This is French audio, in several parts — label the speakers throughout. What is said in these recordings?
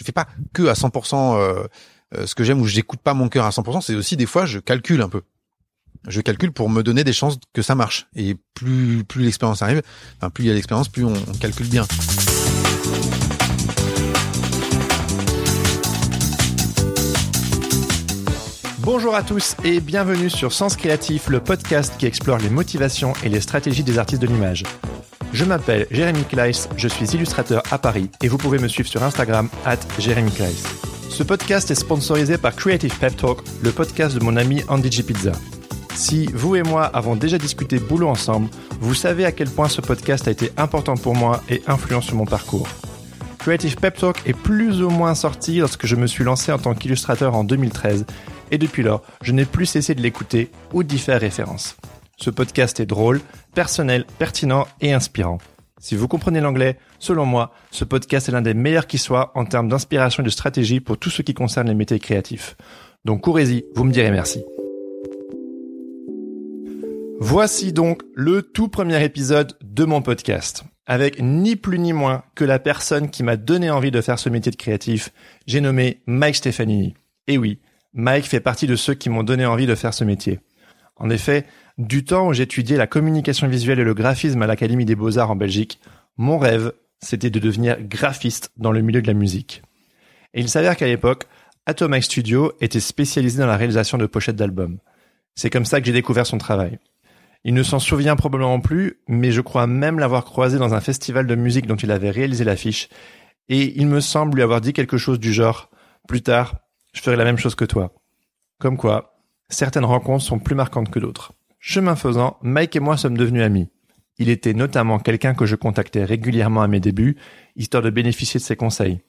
Speaker 1: Je fais pas que à 100% euh, euh, ce que j'aime ou j'écoute pas mon cœur à 100%, c'est aussi des fois je calcule un peu. Je calcule pour me donner des chances que ça marche. Et plus plus l'expérience arrive, enfin plus il y a l'expérience, plus on calcule bien.
Speaker 2: Bonjour à tous et bienvenue sur Sens Créatif, le podcast qui explore les motivations et les stratégies des artistes de l'image. Je m'appelle Jérémy Kleiss, je suis illustrateur à Paris et vous pouvez me suivre sur Instagram at Jérémy Kleiss. Ce podcast est sponsorisé par Creative Pep Talk, le podcast de mon ami Andy G. Pizza. Si vous et moi avons déjà discuté boulot ensemble, vous savez à quel point ce podcast a été important pour moi et influent sur mon parcours. Creative Pep Talk est plus ou moins sorti lorsque je me suis lancé en tant qu'illustrateur en 2013 et depuis lors, je n'ai plus cessé de l'écouter ou d'y faire référence. Ce podcast est drôle, personnel, pertinent et inspirant. Si vous comprenez l'anglais, selon moi, ce podcast est l'un des meilleurs qui soit en termes d'inspiration et de stratégie pour tout ce qui concerne les métiers créatifs. Donc courez-y, vous me direz merci. Voici donc le tout premier épisode de mon podcast, avec ni plus ni moins que la personne qui m'a donné envie de faire ce métier de créatif, j'ai nommé Mike Stefanini. Et oui, Mike fait partie de ceux qui m'ont donné envie de faire ce métier. En effet, du temps où j'étudiais la communication visuelle et le graphisme à l'Académie des Beaux-Arts en Belgique, mon rêve, c'était de devenir graphiste dans le milieu de la musique. Et il s'avère qu'à l'époque, Atomic Studio était spécialisé dans la réalisation de pochettes d'albums. C'est comme ça que j'ai découvert son travail. Il ne s'en souvient probablement plus, mais je crois même l'avoir croisé dans un festival de musique dont il avait réalisé l'affiche, et il me semble lui avoir dit quelque chose du genre, plus tard, je ferai la même chose que toi. Comme quoi, certaines rencontres sont plus marquantes que d'autres. Chemin faisant, Mike et moi sommes devenus amis. Il était notamment quelqu'un que je contactais régulièrement à mes débuts, histoire de bénéficier de ses conseils.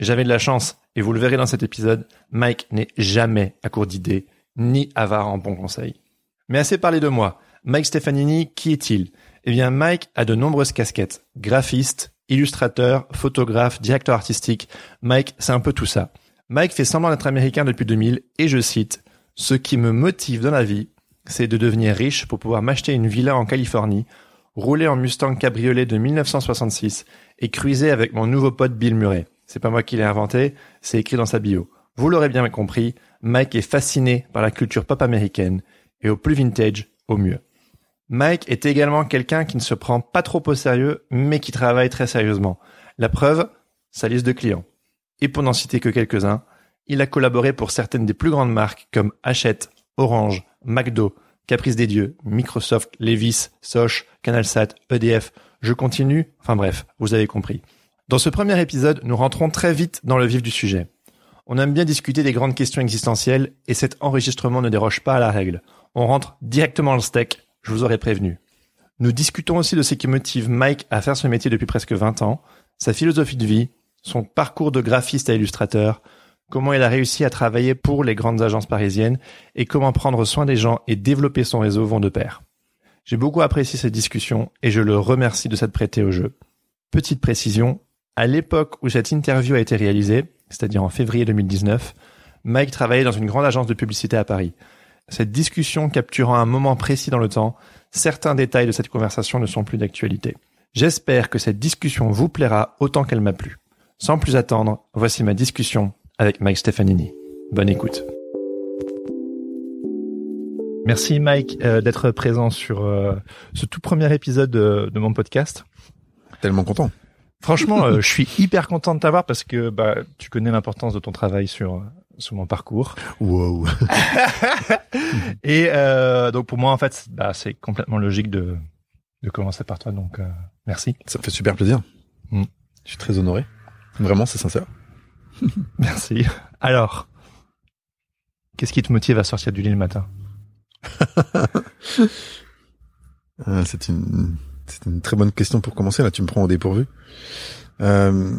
Speaker 2: J'avais de la chance, et vous le verrez dans cet épisode, Mike n'est jamais à court d'idées, ni avare en bons conseils. Mais assez parlé de moi. Mike Stefanini, qui est-il? Eh bien, Mike a de nombreuses casquettes. Graphiste, illustrateur, photographe, directeur artistique. Mike, c'est un peu tout ça. Mike fait semblant d'être américain depuis 2000 et je cite Ce qui me motive dans la vie, c'est de devenir riche pour pouvoir m'acheter une villa en Californie, rouler en Mustang cabriolet de 1966 et cruiser avec mon nouveau pote Bill Murray. C'est pas moi qui l'ai inventé, c'est écrit dans sa bio. Vous l'aurez bien compris, Mike est fasciné par la culture pop américaine et au plus vintage, au mieux. Mike est également quelqu'un qui ne se prend pas trop au sérieux, mais qui travaille très sérieusement. La preuve, sa liste de clients. Et pour n'en citer que quelques-uns, il a collaboré pour certaines des plus grandes marques comme Hachette, Orange, McDo, Caprice des Dieux, Microsoft, Levis, Soch, CanalSat, EDF. Je continue. Enfin bref, vous avez compris. Dans ce premier épisode, nous rentrons très vite dans le vif du sujet. On aime bien discuter des grandes questions existentielles et cet enregistrement ne déroge pas à la règle. On rentre directement dans le steak, je vous aurais prévenu. Nous discutons aussi de ce qui motive Mike à faire ce métier depuis presque 20 ans, sa philosophie de vie, son parcours de graphiste à illustrateur, comment il a réussi à travailler pour les grandes agences parisiennes et comment prendre soin des gens et développer son réseau vont de pair. J'ai beaucoup apprécié cette discussion et je le remercie de s'être prêté au jeu. Petite précision, à l'époque où cette interview a été réalisée, c'est-à-dire en février 2019, Mike travaillait dans une grande agence de publicité à Paris. Cette discussion capturant un moment précis dans le temps, certains détails de cette conversation ne sont plus d'actualité. J'espère que cette discussion vous plaira autant qu'elle m'a plu. Sans plus attendre, voici ma discussion avec Mike Stefanini. Bonne écoute. Merci Mike euh, d'être présent sur euh, ce tout premier épisode de, de, mon podcast.
Speaker 1: Tellement content.
Speaker 2: Franchement, euh, je suis hyper content de t'avoir parce que bah, tu connais l'importance de ton travail sur sur mon parcours.
Speaker 1: Wow.
Speaker 2: Et donc pour moi en fait, bah, c'est complètement logique de de commencer par toi. Donc merci.
Speaker 1: Ça me fait super plaisir. Mm. Je suis très honoré. Vraiment, c'est sincère.
Speaker 2: Merci. Alors, qu'est-ce qui te motive à sortir du lit le matin?
Speaker 1: Euh, C'est une, très bonne question pour commencer. Là, tu me prends au dépourvu. Euh,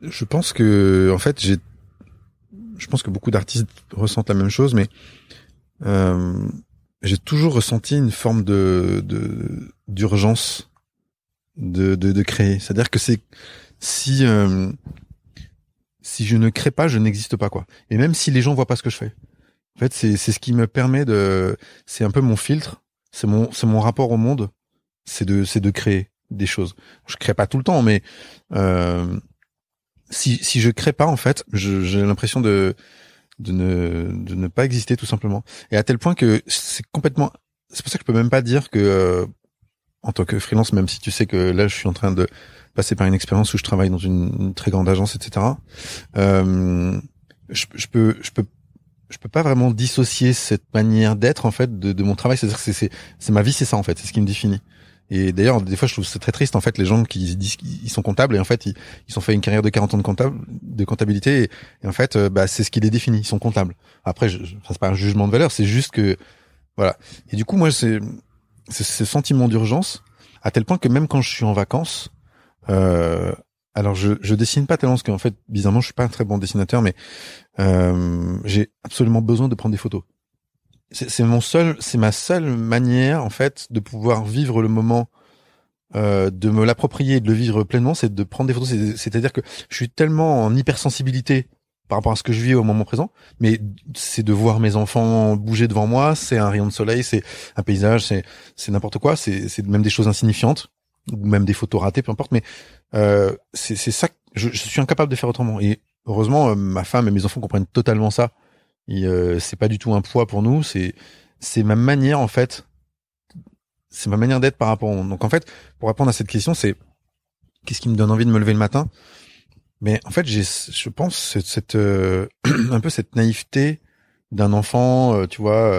Speaker 1: je pense que, en fait, je pense que beaucoup d'artistes ressentent la même chose, mais euh, j'ai toujours ressenti une forme de d'urgence de, créer. C'est-à-dire que c'est si si je ne crée pas, je n'existe pas quoi. Et même si les gens voient pas ce que je fais, en fait, c'est c'est ce qui me permet de, c'est un peu mon filtre, c'est mon c'est mon rapport au monde, c'est de c'est de créer des choses. Je crée pas tout le temps, mais euh, si si je crée pas en fait, j'ai l'impression de de ne de ne pas exister tout simplement. Et à tel point que c'est complètement, c'est pour ça que je peux même pas dire que euh, en tant que freelance, même si tu sais que là je suis en train de passer par une expérience où je travaille dans une, très grande agence, etc. Euh, je, je peux je peux je peux pas vraiment dissocier cette manière d'être en fait de, de mon travail. C'est-à-dire que c'est c'est ma vie, c'est ça en fait, c'est ce qui me définit. Et d'ailleurs, des fois, je trouve c'est très triste en fait les gens qui disent qu'ils sont comptables et en fait ils, ils ont fait une carrière de 40 ans de comptable, de comptabilité et, en fait, euh, bah c'est ce qui les définit. Ils sont comptables. Après, je, enfin, c'est pas un jugement de valeur, c'est juste que voilà. Et du coup, moi, c'est ce sentiment d'urgence à tel point que même quand je suis en vacances, euh, alors je, je dessine pas tellement parce qu'en fait bizarrement je suis pas un très bon dessinateur mais euh, j'ai absolument besoin de prendre des photos. C'est mon seul, c'est ma seule manière en fait de pouvoir vivre le moment, euh, de me l'approprier et de le vivre pleinement, c'est de prendre des photos. C'est-à-dire que je suis tellement en hypersensibilité par rapport à ce que je vis au moment présent, mais c'est de voir mes enfants bouger devant moi, c'est un rayon de soleil, c'est un paysage, c'est c'est n'importe quoi, c'est même des choses insignifiantes ou même des photos ratées, peu importe, mais euh, c'est ça. Je, je, suis incapable de faire autrement. Et heureusement, euh, ma femme et mes enfants comprennent totalement ça. Et euh, c'est pas du tout un poids pour nous. C'est c'est ma manière en fait. C'est ma manière d'être par rapport. Donc en fait, pour répondre à cette question, c'est qu'est-ce qui me donne envie de me lever le matin? Mais en fait, j'ai, je pense, cette, cette euh, un peu cette naïveté d'un enfant, euh, tu vois,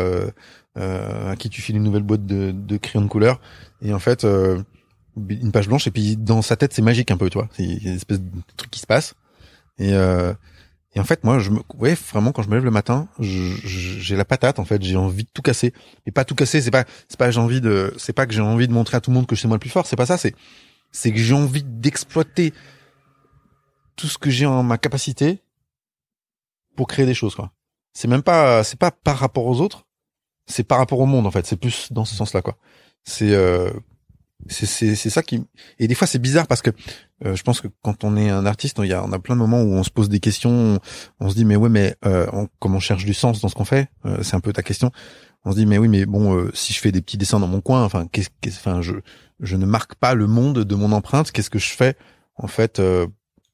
Speaker 1: à qui tu files une nouvelle boîte de, de crayons de couleur, et en fait, une page blanche et puis dans sa tête c'est magique un peu tu vois. C'est une espèce de truc qui se passe. Et euh, et en fait moi je me ouais vraiment quand je me lève le matin j'ai la patate en fait j'ai envie de tout casser. Et pas tout casser c'est pas c'est pas j'ai envie de c'est pas que j'ai envie de montrer à tout le monde que je suis moi le plus fort c'est pas ça c'est c'est que j'ai envie d'exploiter tout ce que j'ai en ma capacité pour créer des choses quoi. C'est même pas c'est pas par rapport aux autres c'est par rapport au monde en fait. C'est plus dans ce sens là quoi. C'est euh, c'est ça qui et des fois c'est bizarre parce que euh, je pense que quand on est un artiste il y a on a plein de moments où on se pose des questions on, se dit mais ouais mais euh, on, comme on cherche du sens dans ce qu'on fait euh, c'est un peu ta question on se dit mais oui mais bon euh, si je fais des petits dessins dans mon coin enfin qu'est-ce enfin je je ne marque pas le monde de mon empreinte qu'est-ce que je fais? En fait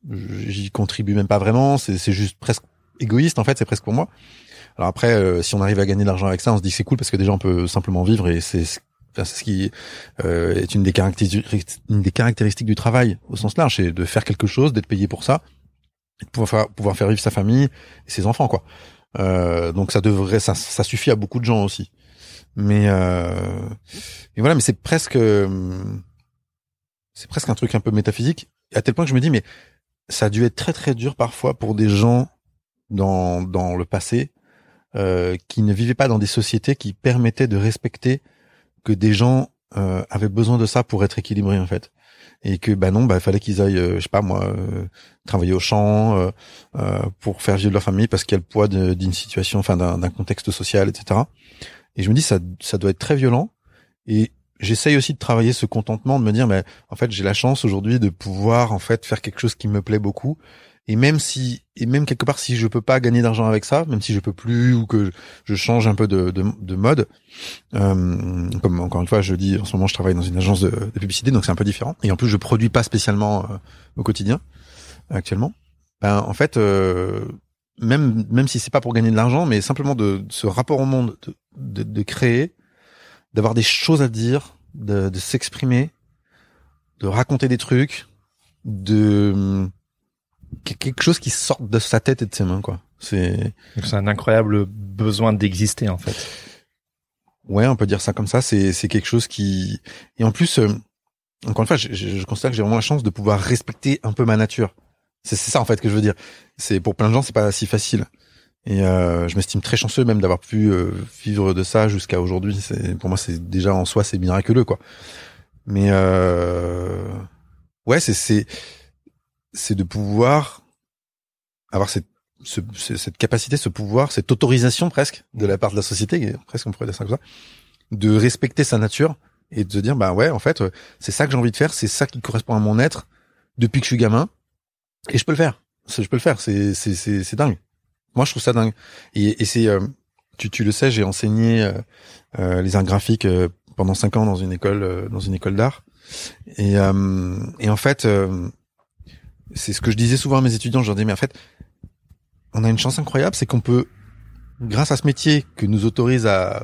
Speaker 1: j'y contribue même pas vraiment c'est c'est juste presque égoïste en fait c'est presque pour moi. Alors après si on arrive à gagner de l'argent avec ça on se dit c'est cool parce que déjà on peut simplement vivre et c'est c'est ce qui euh, est une des, caractéristiques, du travail au sens large, c'est de faire quelque chose, d'être payé pour ça, de pouvoir faire, vivre sa famille et ses enfants, quoi. Euh, donc ça devrait, ça, ça suffit à beaucoup de gens aussi. Mais, euh, mais voilà, mais c'est presque, c'est presque un truc un peu métaphysique, à tel point que je me dis, mais ça a dû être très très dur parfois pour des gens dans dans le passé euh, qui ne vivaient pas dans des sociétés qui permettaient de respecter que des gens euh, avaient besoin de ça pour être équilibrés en fait. Et que bah non bah fallait qu'ils aillent euh, je sais pas moi euh, travailler au champ pour faire vivre leur famille parce qu'il y a le poids d'une situation enfin d'un contexte social etc et je me dis ça ça doit être très violent. Et j'essaye aussi de travailler ce contentement de me dire mais en fait j'ai la chance aujourd'hui de pouvoir en fait faire quelque chose qui me plaît beaucoup et même si, et même quelque part, si je peux pas gagner d'argent avec ça, même si je peux plus ou que je change un peu de, de, de mode, euh, comme encore une fois, je dis en ce moment, je travaille dans une agence de, de publicité, donc c'est un peu différent. Et en plus, je produis pas spécialement euh, au quotidien actuellement. Ben, en fait, euh, même même si c'est pas pour gagner de l'argent, mais simplement de, ce rapport au monde, de, de, créer, d'avoir des choses à dire, de, de s'exprimer, de raconter des trucs, de quelque chose qui sort de sa tête et de ses mains, quoi. C'est.
Speaker 2: C'est un incroyable besoin d'exister, en fait.
Speaker 1: Ouais, on peut dire ça comme ça. C'est c'est quelque chose qui et en plus, euh, encore une fois, je, je, constate que j'ai vraiment la chance de pouvoir respecter un peu ma nature. C'est ça en fait que je veux dire. C'est pour plein de gens, c'est pas si facile. Et euh, je m'estime très chanceux même d'avoir pu euh, vivre de ça jusqu'à aujourd'hui. C'est pour moi, c'est déjà en soi, c'est miraculeux quoi. Mais euh, ouais, c'est c'est c'est de pouvoir avoir cette ce, cette capacité, ce pouvoir, cette autorisation presque de la part de la société, presque on pourrait dire ça comme ça, de respecter sa nature et de se dire bah ouais en fait c'est ça que j'ai envie de faire, c'est ça qui correspond à mon être depuis que je suis gamin et je peux le faire, je peux le faire, c'est c'est c'est c'est dingue. Moi je trouve ça dingue. Et, c'est euh, tu tu le sais j'ai enseigné euh, euh, les arts graphiques pendant cinq ans dans une école dans une école d'art. Et et en fait c'est ce que je disais souvent à mes étudiants je leur dis mais en fait on a une chance incroyable, c'est qu'on peut, grâce à ce métier que nous autorise à,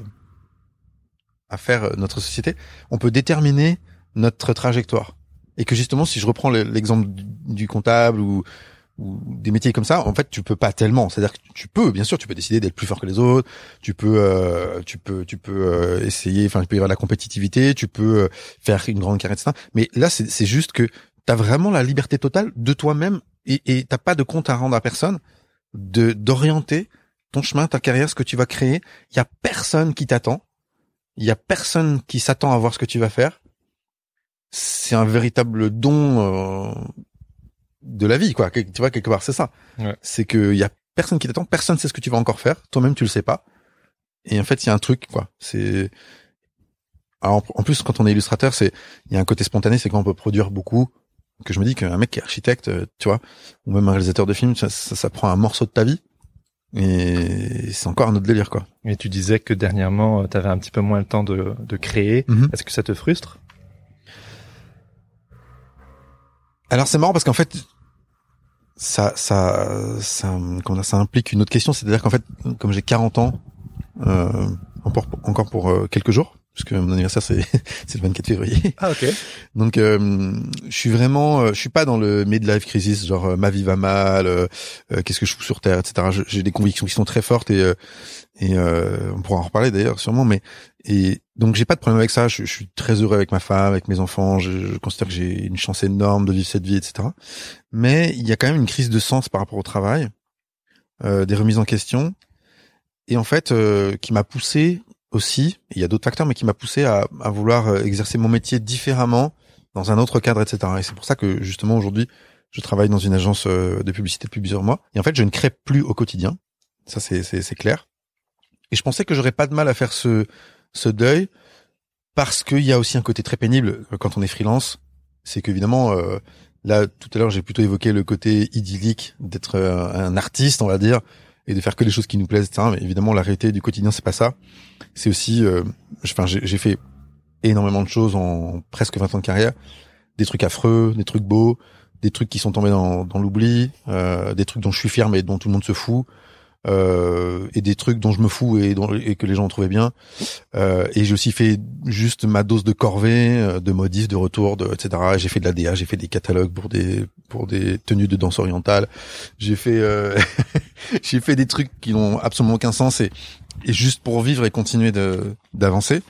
Speaker 1: à faire notre société, on peut déterminer notre trajectoire. Et que justement, si je reprends l'exemple du comptable ou, des métiers comme ça, en fait, tu peux pas tellement. C'est-à-dire que tu peux, bien sûr, tu peux décider d'être plus fort que les autres. Tu peux, euh, tu peux, tu peux euh, essayer. Enfin, il peut y avoir la compétitivité. Tu peux euh, faire une grande carrière, etc. Mais là, c'est juste que tu as vraiment la liberté totale de toi-même et t'as pas de compte à rendre à personne de d'orienter ton chemin, ta carrière, ce que tu vas créer. Il y a personne qui t'attend. Il y a personne qui s'attend à voir ce que tu vas faire. C'est un véritable don euh, de la vie, quoi. Tu vois quelque part, c'est ça. C'est que il y a personne qui t'attend, personne sait ce que tu vas encore faire. Toi-même, tu le sais pas. Et en fait, il y a un truc, quoi. C'est en plus, quand on est illustrateur, c'est il y a un côté spontané, c'est qu'on peut produire beaucoup que je me dis qu'un mec qui est architecte, euh, tu vois, ou même un réalisateur de film, ça, ça, prend un morceau de ta vie. Et c'est encore un autre délire, quoi.
Speaker 2: Et tu disais que dernièrement, euh, tu avais un petit peu moins le temps de, de créer. Mhm. Est-ce que ça te frustre?
Speaker 1: Alors c'est marrant parce qu'en fait, ça, ça, ça, ça implique une autre question, c'est-à-dire qu'en fait, comme j'ai 40 ans, euh, encore, encore pour quelques jours, puisque mon anniversaire c'est c'est le 24 février.
Speaker 2: Ah ok.
Speaker 1: Donc euh, je suis vraiment, euh, je suis pas dans le midlife crisis, genre euh, ma vie va mal, qu'est-ce que je fous sur terre, etc. J'ai des convictions qui sont très fortes et et on pourra en reparler d'ailleurs sûrement, mais et donc j'ai pas de problème avec ça. Je, je, suis très heureux avec ma femme, avec mes enfants. Je, je considère que j'ai une chance énorme de vivre cette vie, etc. Mais il y a quand même une crise de sens par rapport au travail, des remises en question, et en fait qui m'a poussé aussi, il y a d'autres facteurs, mais qui m'a poussé à, à, vouloir euh, exercer mon métier différemment, dans un autre cadre, etc. Et c'est pour ça que justement aujourd'hui, je travaille dans une agence euh, de publicité depuis plusieurs mois. Et en fait, je ne crée plus au quotidien. Ça, c'est, clair. Et je pensais que j'aurais pas de mal à faire ce, ce deuil parce qu'il y a aussi un côté très pénible euh, quand on est freelance. C'est qu'évidemment, euh, là, tout à l'heure, j'ai plutôt évoqué le côté idyllique d'être un artiste, on va dire, et de faire que les choses qui nous plaisent, etc. Mais évidemment, la du quotidien, c'est pas ça. C'est aussi, euh, enfin, j'ai fait énormément de choses en presque 20 ans de carrière, des trucs affreux, des trucs beaux, des trucs qui sont tombés dans, dans l'oubli, euh, des trucs dont je suis fier mais dont tout le monde se fout, euh, et des trucs dont je me fous et, dont, et que les gens ont trouvé bien. Euh, et j'ai aussi fait juste ma dose de corvée, euh, de modifs, de retour, de, etc. J'ai fait de la DA, j'ai fait des catalogues pour des pour des tenues de danse orientale. J'ai fait euh, j'ai fait des trucs qui n'ont absolument aucun sens et, et juste pour vivre et continuer d'avancer.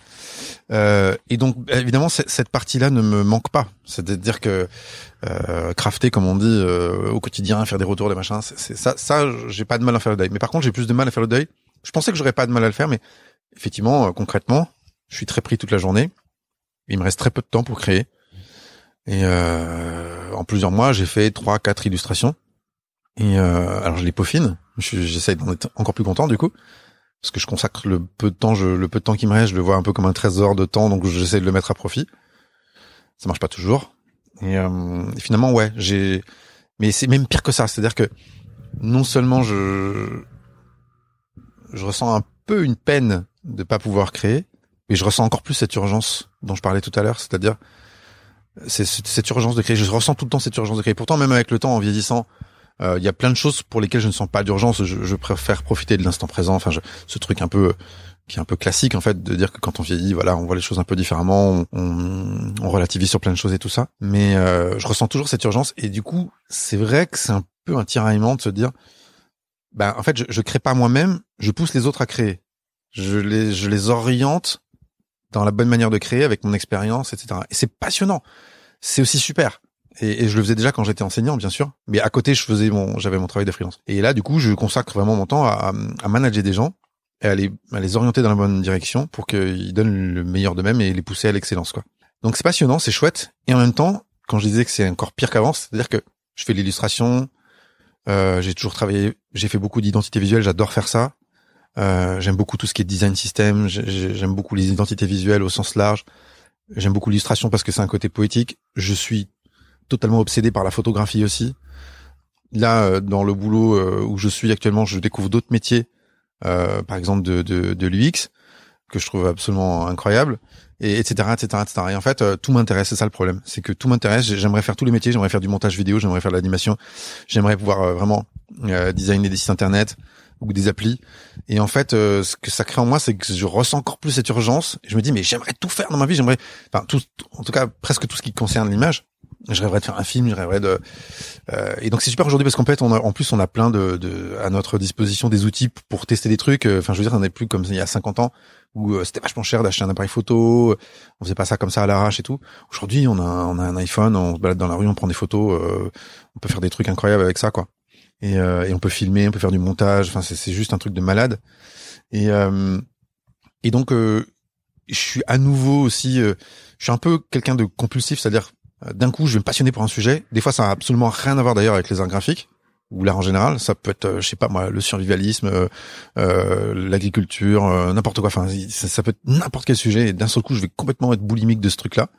Speaker 1: Euh, et donc évidemment cette partie-là ne me manque pas. C'est-à-dire que euh, crafter, comme on dit, euh, au quotidien, faire des retours, des machins, c'est ça. Ça, j'ai pas de mal à faire le deuil. Mais par contre, j'ai plus de mal à faire le deuil. Je pensais que j'aurais pas de mal à le faire, mais effectivement, euh, concrètement, je suis très pris toute la journée. Il me reste très peu de temps pour créer. Et euh, en plusieurs mois, j'ai fait trois, quatre illustrations. Et alors, je les peaufine. J'essaye d'en être encore plus content du coup parce que je consacre le peu de temps, je, le peu de temps qui me reste, je le vois un peu comme un trésor de temps, donc j'essaie de le mettre à profit. Ça marche pas toujours. Et, euh, finalement, ouais, j'ai. Mais c'est même pire que ça, c'est-à-dire que non seulement je je ressens un peu une peine de pas pouvoir créer, mais je ressens encore plus cette urgence dont je parlais tout à l'heure, c'est-à-dire c'est cette urgence de créer. Je ressens tout le temps cette urgence de créer. Pourtant, même avec le temps, en vieillissant, euh, il y a plein de choses pour lesquelles je ne sens pas d'urgence. Je, je, préfère profiter de l'instant présent. Enfin, je, ce truc un peu qui est un peu classique en fait de dire que quand on vieillit, voilà, on voit les choses un peu différemment, on, on, relativise sur plein de choses et tout ça. Mais euh, je ressens toujours cette urgence et du coup, c'est vrai que c'est un peu un tiraillement de se dire, ben en fait, je, je crée pas moi-même, je pousse les autres à créer. Je les, je les oriente dans la bonne manière de créer avec mon expérience, etc. Et c'est passionnant. C'est aussi super. Et, je le faisais déjà quand j'étais enseignant, bien sûr. Mais à côté, je faisais mon, j'avais mon travail de freelance. Et là, du coup, je consacre vraiment mon temps à, à manager des gens et à les, à les orienter dans la bonne direction pour qu'ils donnent le meilleur d'eux-mêmes et les pousser à l'excellence, quoi. Donc c'est passionnant, c'est chouette. Et en même temps, quand je disais que c'est encore pire qu'avant, c'est-à-dire que Je fais l'illustration. Euh, j'ai toujours travaillé, j'ai fait beaucoup d'identité visuelle. J'adore faire ça. Euh, j'aime beaucoup tout ce qui est design system. J'aime beaucoup les identités visuelles au sens large. J'aime beaucoup l'illustration parce que c'est un côté poétique. Je suis totalement obsédé par la photographie aussi. Là, euh, dans le boulot euh, où je suis actuellement, je découvre d'autres métiers, euh, par exemple de, de, de l'UX, que je trouve absolument incroyable, et etc., etc., etc. Et en fait, tout m'intéresse. C'est ça le problème, c'est que tout m'intéresse. J'aimerais faire tous les métiers. J'aimerais faire du montage vidéo. J'aimerais faire de l'animation. J'aimerais pouvoir vraiment designer des sites internet ou des applis. Et en fait, ce que ça crée en moi, c'est que je ressens encore plus cette urgence. je me dis, mais j'aimerais tout faire dans ma vie. J'aimerais, enfin, tout, en tout cas, presque tout ce qui concerne l'image je rêverais de faire un film, je rêverais de euh, et donc c'est super aujourd'hui parce qu'en fait on a en plus on a plein de, de à notre disposition des outils pour tester des trucs enfin je veux dire on n'est plus comme il y a 50 ans où euh, c'était vachement cher d'acheter un appareil photo on faisait pas ça comme ça à l'arrache et tout. Aujourd'hui on a on a un iPhone on se balade dans la rue on prend des photos euh, on peut faire des trucs incroyables avec ça quoi. Et, euh, et on peut filmer on peut faire du montage enfin c'est juste un truc de malade. Et et donc je suis à nouveau aussi je suis un peu quelqu'un de compulsif c'est-à-dire euh, d'un coup, je vais me passionner pour un sujet. Des fois, ça a absolument rien à voir d'ailleurs avec les arts graphiques ou l'art en général. Ça peut être, euh, je sais pas moi, le survivalisme, euh, euh l'agriculture, n'importe quoi. Enfin, ça, peut être n'importe quel sujet. Et d'un seul coup, je vais complètement être boulimique de ce truc-là.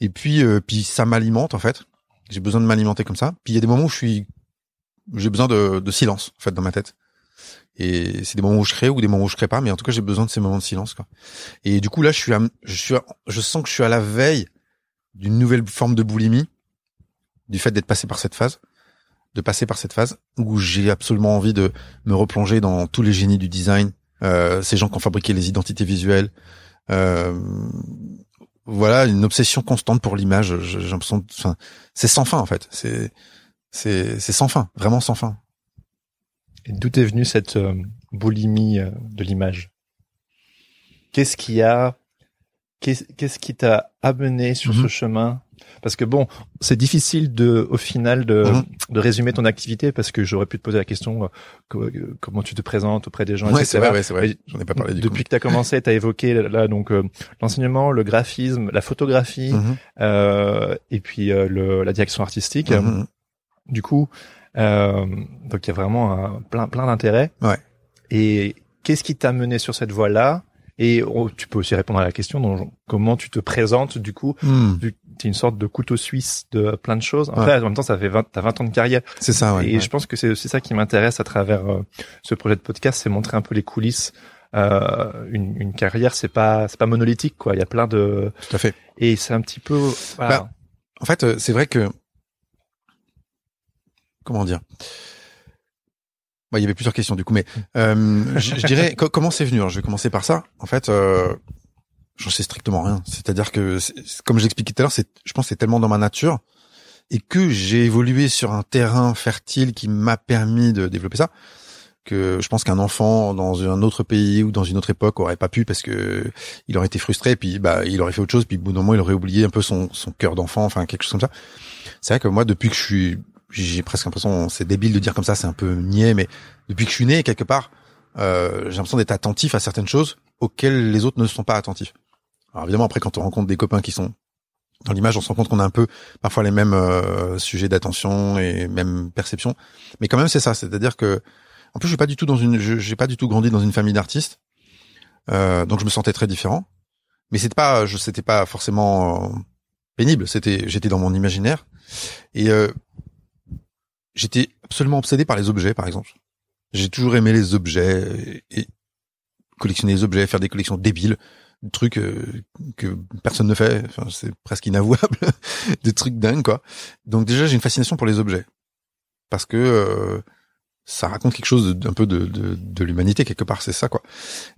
Speaker 1: Et puis, puis ça m'alimente en fait. J'ai besoin de m'alimenter comme ça. Puis il y a des moments où je suis, j'ai besoin de, de, silence en fait dans ma tête. Et c'est des moments où je crée ou des moments où je crée pas, mais en tout cas j'ai besoin de ces moments de silence. Quoi. Et du coup là, je suis, je suis, je sens que je suis à la veille d'une nouvelle forme de boulimie, du fait d'être passé par cette phase, de passer par cette phase où j'ai absolument envie de me replonger dans tous les génies du design, euh, ces gens qui ont fabriqué les identités visuelles. Euh, voilà, une obsession constante pour l'image. J'ai l'impression, enfin, c'est sans fin en fait. C'est c'est c'est sans fin, vraiment sans fin.
Speaker 2: Et d'où est venue cette euh, boulimie euh, de l'image? Qu'est-ce qui a Qu'est-ce qui t'a amené sur ce mhm. chemin? Parce que bon, c'est difficile de, au final, de, mhm. de résumer ton activité parce que j'aurais pu te poser la question euh, euh, comment tu te présentes auprès des gens.
Speaker 1: Ouais, c'est vrai, c'est vrai. J'en ai pas parlé. Du
Speaker 2: depuis que tu as commencé, tu as évoqué là donc euh, l'enseignement, le graphisme, la photographie, mhm. euh, et puis le, la direction artistique. Du coup, donc il y a vraiment plein plein d'intérêts.
Speaker 1: Ouais.
Speaker 2: Et qu'est-ce qui t'a mené sur cette voie-là? Et oh, tu peux aussi répondre à la question donc, comment tu te présentes du coup. Hmm. Tu es une sorte de couteau suisse de plein de choses. Après, en même temps, ça fait 20, t'as 20 ans de carrière.
Speaker 1: C'est ça, ouais,
Speaker 2: Et je pense que c'est aussi ça qui m'intéresse à travers euh, ce projet de podcast, c'est montrer un peu les coulisses. Euh, une, une, carrière, c'est pas, c'est pas monolithique, quoi. Il y a plein de.
Speaker 1: Tout à fait.
Speaker 2: Et c'est un petit peu. Voilà.
Speaker 1: Bah, en fait, euh, c'est vrai que. Comment dire? Bah, il y avait plusieurs questions du coup, mais euh, je, dirais comment c'est venu? Alors, je vais commencer par ça. En fait, euh, j'en sais strictement rien. C'est-à-dire que, comme j'expliquais tout à l'heure, c'est, je pense, c'est tellement dans ma nature et que j'ai évolué sur un terrain fertile qui m'a permis de développer ça que je pense qu'un enfant dans un autre pays ou dans une autre époque aurait pas pu parce que il aurait été frustré puis bah il aurait fait autre chose puis au bout d'un moment il aurait oublié un peu son son cœur d'enfant enfin quelque chose comme ça c'est vrai que moi depuis que je suis j'ai presque l'impression, c'est débile de dire comme ça, c'est un peu niais, mais depuis que je suis né, quelque part, euh, j'ai l'impression d'être attentif à certaines choses auxquelles les autres ne sont pas attentifs. Alors évidemment, après, quand on rencontre des copains qui sont dans l'image, on se rend compte qu'on a un peu parfois les mêmes euh, sujets d'attention et même perception. Mais quand même, c'est ça. C'est-à-dire que, en plus, je suis pas du tout dans une, j'ai pas du tout grandi dans une famille d'artistes, euh, donc je me sentais très différent. Mais c'était pas, je c'était pas forcément euh, pénible. C'était, j'étais dans mon imaginaire. Et euh, j'étais absolument obsédé par les objets, par exemple. J'ai toujours aimé les objets et, collectionner les objets, faire des collections débiles, des trucs euh, que personne ne fait. Enfin, c'est presque inavouable, des trucs dingues, quoi. Donc déjà, j'ai une fascination pour les objets parce que euh, ça raconte quelque chose d'un peu de, de, de l'humanité quelque part, c'est ça, quoi.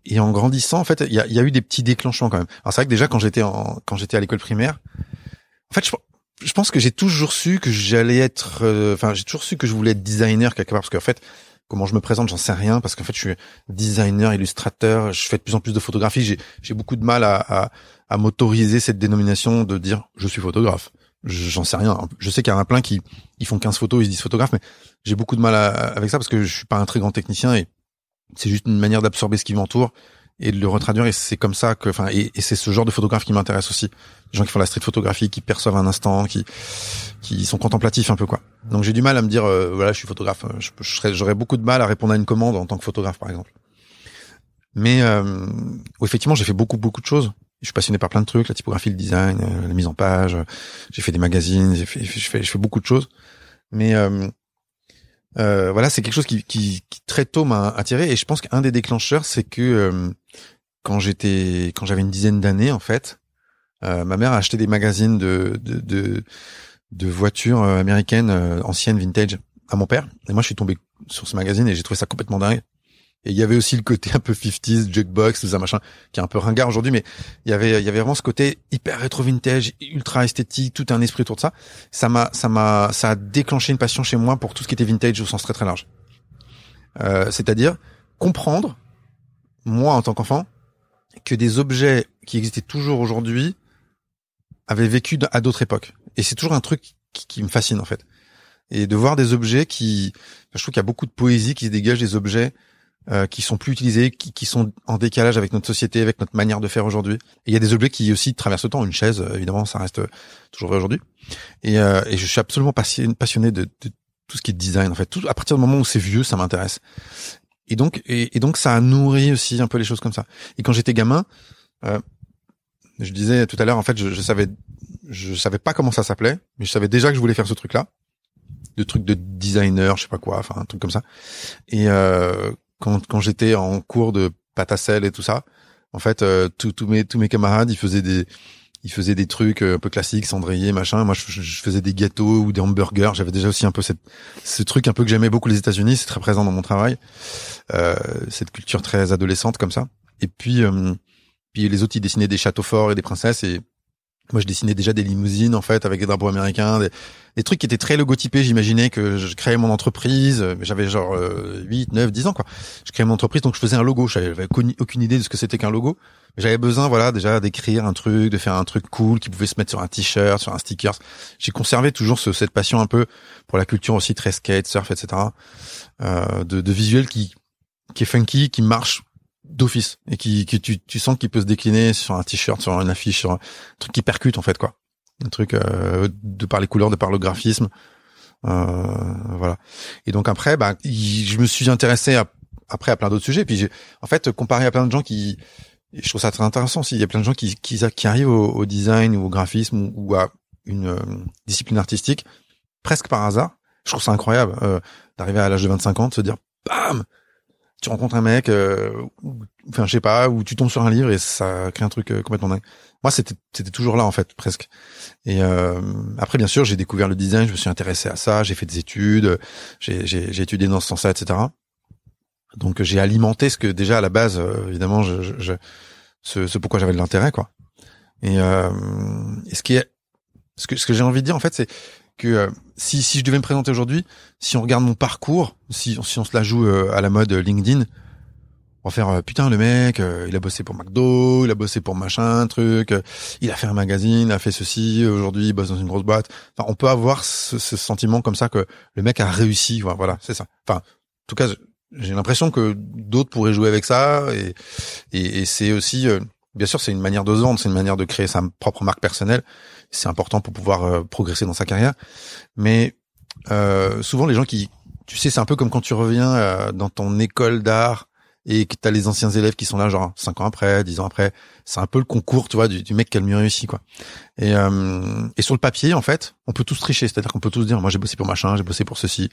Speaker 1: Et en grandissant, en fait, il y a, y a, eu des petits déclenchements quand même. Alors c'est vrai que déjà quand j'étais quand j'étais à l'école primaire, en fait, je, je pense que j'ai toujours su que j'allais être, euh, enfin, j'ai toujours su que je voulais être designer quelque part, parce qu'en fait, comment je me présente, j'en sais rien, parce qu'en fait, je suis designer, illustrateur, je fais de plus en plus de photographies, j'ai, j'ai beaucoup de mal à, à, à m'autoriser cette dénomination de dire je suis photographe. J'en sais rien. Je sais qu'il y en a plein qui ils font 15 photos, ils se disent photographe, mais j'ai beaucoup de mal avec ça parce que je suis pas un très grand technicien et c'est juste une manière d'absorber ce qui m'entoure et de le retraduire. Et c'est comme ça que, enfin, et, c'est ce genre de photographe qui m'intéresse aussi. Les gens qui font la street photographie, qui perçoivent un instant, qui qui sont contemplatifs un peu quoi. Donc j'ai du mal à me dire, euh, voilà, je suis photographe. Je, j'aurais beaucoup de mal à répondre à une commande en tant que photographe, par exemple. Mais euh, effectivement, j'ai fait beaucoup beaucoup de choses. Je suis passionné par plein de trucs, la typographie, le design, euh, la mise en page. J'ai fait des magazines, j'ai fait, je fais, je fais beaucoup de choses. Mais euh, euh, voilà, c'est quelque chose qui, qui, qui, très tôt m'a attiré et je pense qu'un des déclencheurs, c'est que euh, quand j'étais, quand j'avais une dizaine d'années en fait, euh, ma mère a acheté des magazines de de, de, de voitures américaines anciennes vintage à mon père et moi je suis tombé sur ce magazine et j'ai trouvé ça complètement dingue. Et il y avait aussi le côté un peu 50s, jukebox, tout ça machin, qui est un peu ringard aujourd'hui, mais il y avait, il y avait vraiment ce côté hyper rétro vintage, ultra esthétique, tout un esprit autour de ça. Ça m'a, ça m'a, ça a déclenché une passion chez moi pour tout ce qui était vintage au sens très très large. Euh, c'est-à-dire comprendre, moi en tant qu'enfant, que des objets qui existaient toujours aujourd'hui avaient vécu à d'autres époques. Et c'est toujours un truc qui, qui, me fascine en fait. Et de voir des objets qui, je trouve qu'il y a beaucoup de poésie qui se dégage des objets euh, qui sont plus utilisés, qui, qui, sont en décalage avec notre société, avec notre manière de faire aujourd'hui. Et il y a des objets qui aussi traversent le temps. Une chaise, euh, évidemment, ça reste toujours vrai aujourd'hui. Et, euh, et, je suis absolument passionné de, de, tout ce qui est design. En fait, tout, à partir du moment où c'est vieux, ça m'intéresse. Et donc, et, donc, ça a nourri aussi un peu les choses comme ça. Et quand j'étais gamin, euh, je disais tout à l'heure, en fait, je, je, savais, je savais pas comment ça s'appelait, mais je savais déjà que je voulais faire ce truc-là, de truc de designer, je sais pas quoi, enfin un truc comme ça. Et euh, quand, quand j'étais en cours de sel et tout ça, en fait, euh, tous mes tous mes camarades, ils faisaient des ils faisaient des trucs euh, un peu classiques, cendrier, machin. Moi, je, je faisais des gâteaux ou des hamburgers. J'avais déjà aussi un peu cette, ce truc un peu que j'aimais beaucoup les États-Unis. C'est très présent dans mon travail. Euh, cette culture très adolescente comme ça. Et puis, euh, puis les autres, ils dessinaient des châteaux forts et des princesses. Et moi, je dessinais déjà des limousines, en fait, avec des drapeaux américains, des, trucs qui étaient très logotypés. J'imaginais que je créais mon entreprise. J'avais genre 8, 9, 10 ans, quoi. Je créais mon entreprise, donc je faisais un logo. J'avais aucune idée de ce que c'était qu'un logo. Mais j'avais besoin, voilà, déjà d'écrire un truc, de faire un truc cool qui pouvait se mettre sur un t-shirt, sur un sticker. J'ai conservé toujours ce, cette passion un peu pour la culture aussi très skate, surf, etc. Euh, de, de visuel qui, qui est funky, qui marche d'office et qui, qui tu, tu sens qu'il peut se décliner sur un t-shirt, sur une affiche, sur un truc qui percute en fait quoi. Un truc euh, de par les couleurs, de par le graphisme. Euh, voilà. Et donc après, bah, je me suis intéressé à, après à plein d'autres sujets. Puis en fait, comparé à plein de gens qui, je trouve ça très intéressant aussi. Il y a plein de gens qui, qui, qui arrivent au, au, design ou au graphisme ou, à une euh, discipline artistique presque par hasard. Je trouve ça incroyable euh, d'arriver à l'âge de 25 ans, de se dire, bam, tu rencontres un mec, euh, enfin je sais pas, ou tu tombes sur un livre et ça crée un truc euh, complètement dingue. Moi c'était c'était toujours là en fait presque. Et euh, après bien sûr j'ai découvert le design, je me suis intéressé à ça, j'ai fait des études, j'ai j'ai étudié dans ce sens-là, etc. Donc j'ai alimenté ce que déjà à la base évidemment je, je, ce, ce pourquoi j'avais de l'intérêt quoi. Et, et ce qui est ce que ce que j'ai envie de dire en fait c'est que euh, si, si je devais me présenter aujourd'hui, si on regarde mon parcours, si, si on se la joue euh, à la mode LinkedIn, on va faire euh, putain le mec, il a bossé pour McDo, il a bossé pour machin truc, il a fait un magazine, il a fait ceci, aujourd'hui il bosse dans une grosse boîte. Enfin, on peut avoir ce, ce sentiment comme ça que le mec a réussi. Voilà, c'est ça. Enfin, en tout cas, j'ai l'impression que d'autres pourraient jouer avec ça et, et, c'est aussi, bien sûr, c'est une manière de vendre, c'est une manière de créer sa propre marque personnelle c'est important pour pouvoir euh, progresser dans sa carrière. Mais euh, souvent les gens qui, tu sais, c'est un peu comme quand tu reviens euh, dans ton école d'art et que t'as les anciens élèves qui sont là genre cinq ans après, dix ans après. C'est un peu le concours, tu vois, du, mec qui a le mieux réussi, quoi. Et, et sur le papier, en fait, on peut tous tricher, c'est-à-dire qu'on peut tous dire, moi j'ai bossé pour machin, j'ai bossé pour ceci,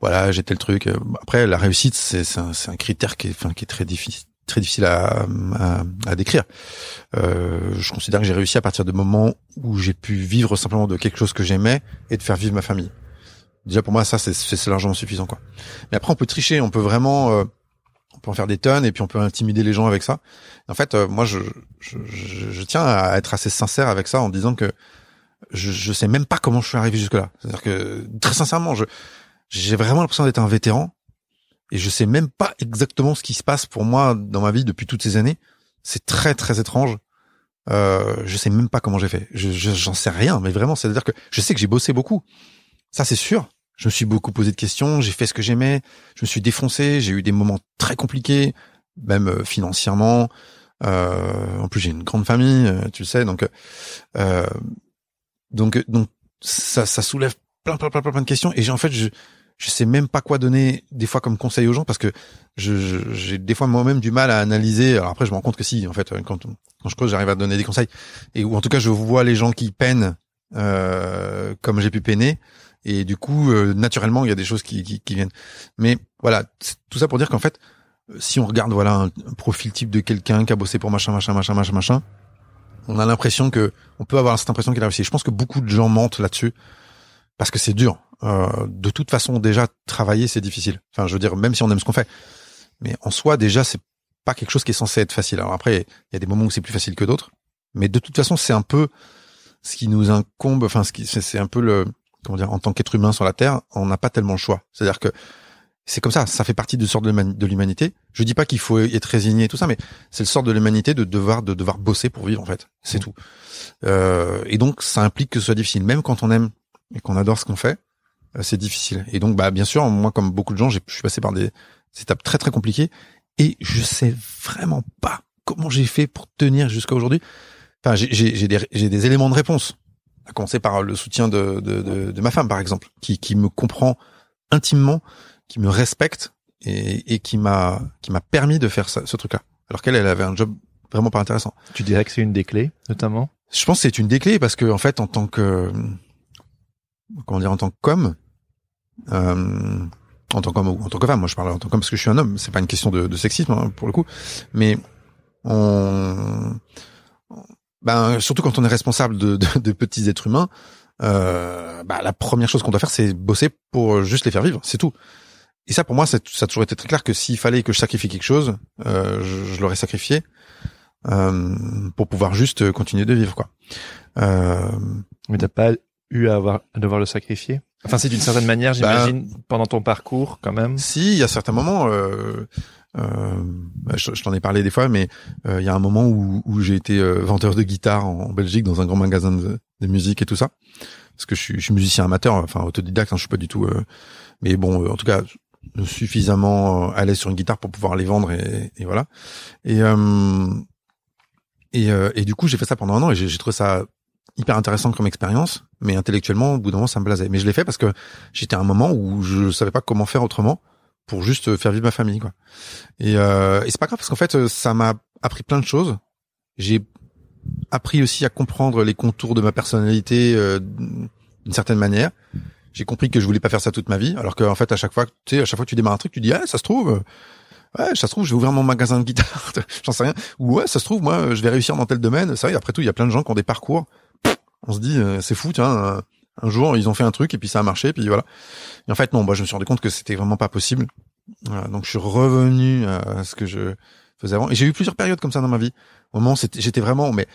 Speaker 1: voilà, j'ai tel truc. Après, la réussite, c'est un, un critère qui est, enfin, qui est très difficile très difficile à, à, décrire. Euh, je considère que j'ai réussi à partir de moments où j'ai pu vivre simplement de quelque chose que j'aimais et de faire vivre ma famille. Déjà pour moi ça c'est largement suffisant quoi. Mais après on peut tricher, on peut vraiment euh, on peut en faire des tonnes et puis on peut intimider les gens avec ça. En fait euh, moi je, je, je, tiens à être assez sincère avec ça en disant que je, je sais même pas comment je suis arrivé jusque là. C'est-à-dire que très sincèrement je j'ai vraiment l'impression d'être un vétéran et je sais même pas exactement ce qui se passe pour moi dans ma vie depuis toutes ces années. C'est très très étrange. Euh, je sais même pas comment j'ai fait. Je, j'en sais rien, mais vraiment, c'est-à-dire que je sais que j'ai bossé beaucoup. Ça, c'est sûr. Je me suis beaucoup posé de questions. J'ai fait ce que j'aimais. Je me suis défoncé. J'ai eu des moments très compliqués. même euh, financièrement. Euh, en plus, j'ai une grande famille, euh, tu le sais, donc euh, donc donc ça, ça soulève plein plein plein plein de questions. Et j'ai en fait, je je sais même pas quoi donner des fois comme conseil aux gens parce que j'ai des fois moi-même du mal à analyser. Alors après, je me rends compte que si, en fait, quand quand je creuse, j'arrive à donner des conseils. Et ou en tout cas, je vois les gens qui peinent euh, comme j'ai pu peiner. Et du coup, euh, naturellement, il y a des choses qui, qui, qui viennent. Mais voilà, tout ça pour dire qu'en fait, si on regarde voilà un, profil type de quelqu'un qui a bossé pour machin, machin, machin, machin, machin, on a l'impression que on peut avoir cette impression qu'il a réussi. Je pense que beaucoup de gens mentent là-dessus parce que c'est dur. Euh, de toute façon, déjà travailler c'est difficile. Enfin, je veux dire, même si on aime ce qu'on fait, mais en soi déjà c'est pas quelque chose qui est censé être facile. Alors après, il y a des moments où c'est plus facile que d'autres, mais de toute façon, c'est un peu ce qui nous incombe. Enfin, ce qui c'est un peu le comment dire en tant qu'être humain sur la Terre, on n'a pas tellement le choix. C'est-à-dire que c'est comme ça, ça fait partie de sorte de, l'humanité. Je dis pas qu'il faut être résigné et tout ça, mais c'est le sort de l'humanité de devoir de devoir bosser pour vivre en fait. C'est mmh. tout. Euh, et donc ça implique que ce soit difficile, même quand on aime et qu'on adore ce qu'on fait, euh, c'est difficile. Et donc bah bien sûr, moi comme beaucoup de gens, je suis passé par des étapes très très compliquées et je sais vraiment pas comment j'ai fait pour tenir jusqu'à aujourd'hui. Enfin, j'ai des, des éléments de réponse à commencer par le soutien de, de, de, de ma femme par exemple, qui, qui me comprend intimement qui me respecte et, et qui m'a qui m'a permis de faire ça, ce truc-là. Alors qu'elle, elle avait un job vraiment pas intéressant.
Speaker 2: Tu dirais que c'est une des clés, notamment?
Speaker 1: Je pense que c'est une des clés parce que en fait, en tant que comment dire, en tant com, euh, en tant qu'homme ou en tant que femme, moi je parle en tant qu'homme parce que je suis un homme. C'est pas une question de, de sexisme hein, pour le coup, mais on ben surtout quand on est responsable de, de, de petits êtres humains, euh, bah, la première chose qu'on doit faire, c'est bosser pour juste les faire vivre, c'est tout. Et ça, pour moi, ça, a toujours été très clair que s'il fallait que je sacrifie quelque chose, euh, je, je l'aurais sacrifié euh, pour pouvoir juste continuer de vivre, quoi. Euh,
Speaker 2: t'as pas eu à avoir à devoir le sacrifier Enfin, c'est d'une certaine manière, bah, j'imagine, pendant ton parcours, quand même.
Speaker 1: Si, il y a certains moments. Euh, euh, bah, je, t'en ai parlé des fois, mais euh, il y a un moment où, où j'ai été euh, vendeur de guitare en, Belgique dans un grand magasin de, de, musique et tout ça, parce que je suis, je suis musicien amateur, enfin autodidacte, hein, je suis pas du tout. Euh, mais bon, en tout cas, suffisamment à l'aise sur une guitare pour pouvoir les vendre et, et voilà. Et et, et du coup, j'ai fait ça pendant un an et j'ai trouvé ça hyper intéressant comme expérience, mais intellectuellement, au bout d'un moment, ça me blasait. Mais je l'ai fait parce que j'étais à un moment où je savais pas comment faire autrement pour juste faire vivre ma famille, quoi. Et, euh, et c'est pas grave parce qu'en fait, ça m'a appris plein de choses. J'ai appris aussi à comprendre les contours de ma personnalité euh, d'une certaine manière. J'ai compris que je voulais pas faire ça toute ma vie, alors qu'en fait, à chaque fois, tu sais, à chaque fois que tu démarres un truc, tu dis, ah, ça se trouve, ouais, ça se trouve, je vais ouvrir mon magasin de guitare, j'en sais rien. Ou ouais, ça se trouve, moi, je vais réussir dans tel domaine. C'est vrai, après tout, il y a plein de gens qui ont des parcours on se dit euh, c'est fou, tiens, un jour ils ont fait un truc et puis ça a marché, puis voilà. Et en fait non, moi je me suis rendu compte que c'était vraiment pas possible. donc je suis revenu à ce que je faisais avant. Et j'ai eu plusieurs périodes comme ça dans ma vie. Au moment j'étais vraiment, mais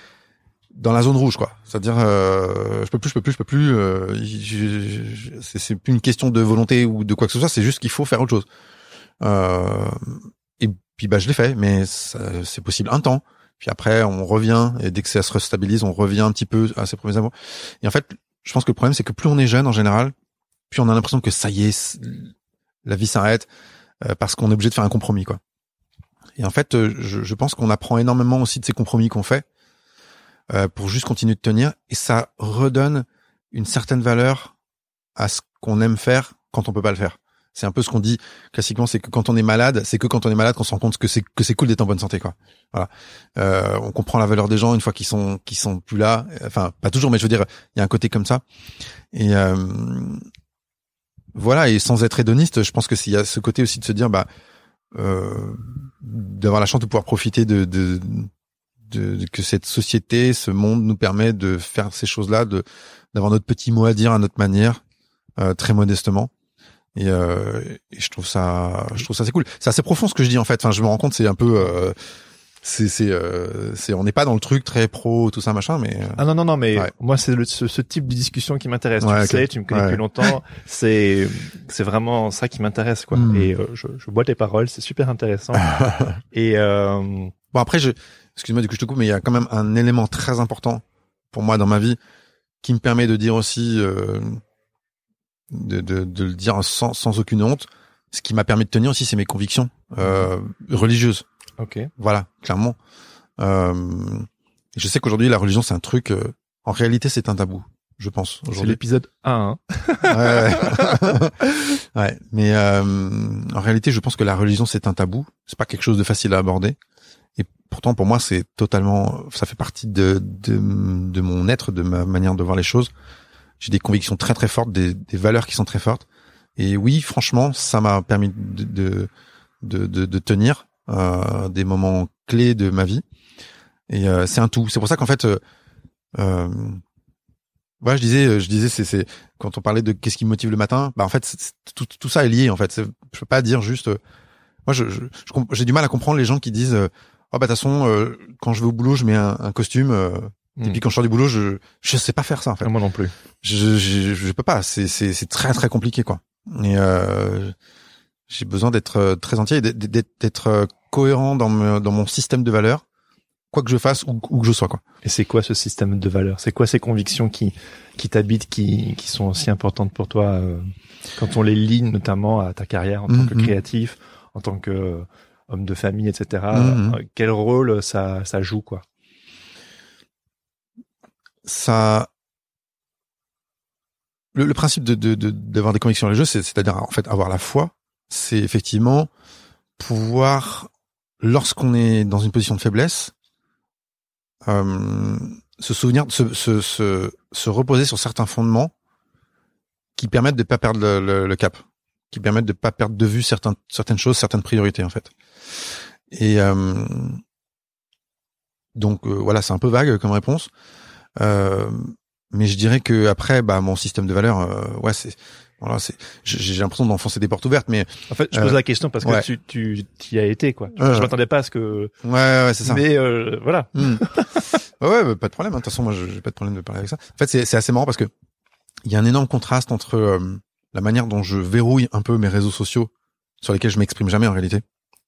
Speaker 1: dans la zone rouge quoi. C'est-à-dire euh, je peux plus, je peux plus, je peux plus. Euh, c'est plus une question de volonté ou de quoi que ce soit. C'est juste qu'il faut faire autre chose. Euh, et puis bah je l'ai fait, mais c'est possible un temps. Puis après, on revient et dès que ça se restabilise, on revient un petit peu à ses premiers amours. Et en fait, je pense que le problème, c'est que plus on est jeune en général, plus on a l'impression que ça y est, la vie s'arrête euh, parce qu'on est obligé de faire un compromis, quoi. Et en fait, euh, je, je pense qu'on apprend énormément aussi de ces compromis qu'on fait euh, pour juste continuer de tenir, et ça redonne une certaine valeur à ce qu'on aime faire quand on peut pas le faire. C'est un peu ce qu'on dit classiquement, c'est que quand on est malade, c'est que quand on est malade qu'on se rend compte que c'est que c'est cool d'être en bonne santé, quoi. Voilà. Euh, on comprend la valeur des gens une fois qu'ils sont qu'ils sont plus là. Enfin, pas toujours, mais je veux dire, il y a un côté comme ça. Et euh, voilà. Et sans être hédoniste, je pense que s'il y a ce côté aussi de se dire, bah, euh, d'avoir la chance de pouvoir profiter de, de, de, que cette société, ce monde nous permet de faire ces choses-là, de d'avoir notre petit mot à dire à notre manière, euh, très modestement. Et, euh, et, je trouve ça, je trouve ça c'est cool. C'est assez profond ce que je dis en fait. Enfin, je me rends compte, c'est un peu, euh, c'est, c'est, euh, c'est, on n'est pas dans le truc très pro, tout ça machin, mais. Euh,
Speaker 2: ah non non non, mais moi c'est ce, ce, type de discussion qui m'intéresse. tu sais, tu me connais depuis longtemps. c'est, c'est vraiment ça qui m'intéresse quoi. Hmm. Et euh, je, je bois tes paroles, c'est super intéressant. et
Speaker 1: bon après, je, excuse-moi du coup je te coupe, mais il y a quand même un élément très important pour moi dans ma vie qui me permet de dire aussi de, de, de le dire sans, sans aucune honte. Ce qui m'a permis de tenir aussi, c'est mes convictions euh, religieuses.
Speaker 2: Ok.
Speaker 1: Voilà, clairement. Euh, je sais qu'aujourd'hui la religion c'est un truc. euh, en réalité, c'est un tabou, je pense.
Speaker 2: C'est l'épisode 1. hein.
Speaker 1: Ouais, ouais. Ouais, mais euh, en réalité, je pense que la religion c'est un tabou. C'est pas quelque chose de facile à aborder. Et pourtant, pour moi, c'est totalement. Ça fait partie de, de de mon être, de ma manière de voir les choses. J'ai des convictions très très fortes, des, des valeurs qui sont très fortes. Et oui, franchement, ça m'a permis de de de, de, tenir euh, des moments clés de ma vie. Et euh, c'est un tout. C'est pour ça qu'en fait, euh, euh, ouais, je disais, je disais, c'est c'est quand on parlait de qu'est-ce qui me motive le matin, bah en fait tout, tout ça est lié en fait. Je peux pas dire juste. euh, moi, je je- j'ai du mal à comprendre les gens qui disent, euh, oh bah de toute façon, euh, quand je vais au boulot, je mets un, un costume. Euh, Et puis quand je sors du boulot, je je sais pas faire ça en fait.
Speaker 2: Moi non plus.
Speaker 1: Je je, je peux pas. C'est c'est c'est très très compliqué quoi. Et euh, j'ai besoin d'être euh, très entier, d'être- euh, cohérent dans me- dans mon système de valeurs, quoi que je fasse ou où que je sois quoi.
Speaker 2: Et c'est quoi ce système de valeurs? C'est quoi ces convictions qui qui t'habitent, qui qui sont aussi importantes pour toi euh, quand on les lie notamment à ta carrière en tant que
Speaker 1: Mhm.
Speaker 2: créatif, en tant que euh, homme de famille, etc.
Speaker 1: Mhm.
Speaker 2: euh, Quel rôle ça ça joue quoi?
Speaker 1: Ça le, le principe de de- de- d'avoir des convictions religieuses c'est c'est-à-dire en fait avoir la foi c'est effectivement pouvoir lorsqu'on est dans une position de faiblesse euh, se souvenir se, se se se reposer sur certains fondements qui permettent de pas perdre le, le- le cap qui permettent de pas perdre de vue certaines certaines choses certaines priorités en fait. Et euh, donc euh, voilà c'est un peu vague comme réponse mais je dirais que après, bah, mon système de valeurs, euh, ouais, c'est, voilà, c'est, j'ai l'impression d'enfoncer des portes ouvertes, mais
Speaker 2: En fait, je
Speaker 1: Euh,
Speaker 2: pose la question parce que
Speaker 1: ouais.
Speaker 2: tu tu y as été quoi.
Speaker 1: Ouais,
Speaker 2: je m'attendais pas à ce que.
Speaker 1: ouais, ouais, c'est ça.
Speaker 2: Mais euh, voilà.
Speaker 1: Hmm. ouais, bah, pas de problème. De toute façon, moi, j'ai pas de problème de parler avec ça. En fait, c'est, c'est assez marrant parce que il y a un énorme contraste entre euh, la manière dont je verrouille un peu mes réseaux sociaux, sur lesquels je m'exprime jamais en réalité.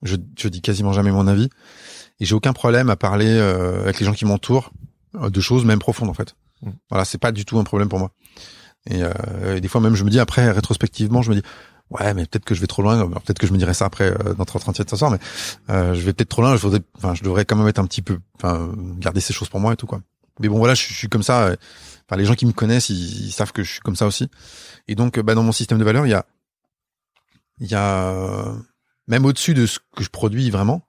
Speaker 1: Je, je dis quasiment jamais mon avis, et j'ai aucun problème à parler euh, avec les gens qui m'entourent euh, de choses même profondes en fait.
Speaker 2: Mm.
Speaker 1: Voilà, c'est pas du tout un problème pour moi. Et, euh, et des fois même, je me dis après rétrospectivement, je me dis ouais, mais peut-être que je vais trop loin. Peut-être que je me dirai ça après euh, notre entretien de ce soir, mais euh, je vais peut-être trop loin. Je faudrait, enfin, je devrais quand même être un petit peu, enfin, garder ces choses pour moi et tout quoi. Mais bon, voilà, je, suis- je suis comme ça. euh, Enfin, les gens qui me connaissent, ils, ils savent que je suis comme ça aussi. Et donc, euh, bah, dans mon système de valeurs, il y a, il y a euh, même au-dessus de ce que je produis vraiment.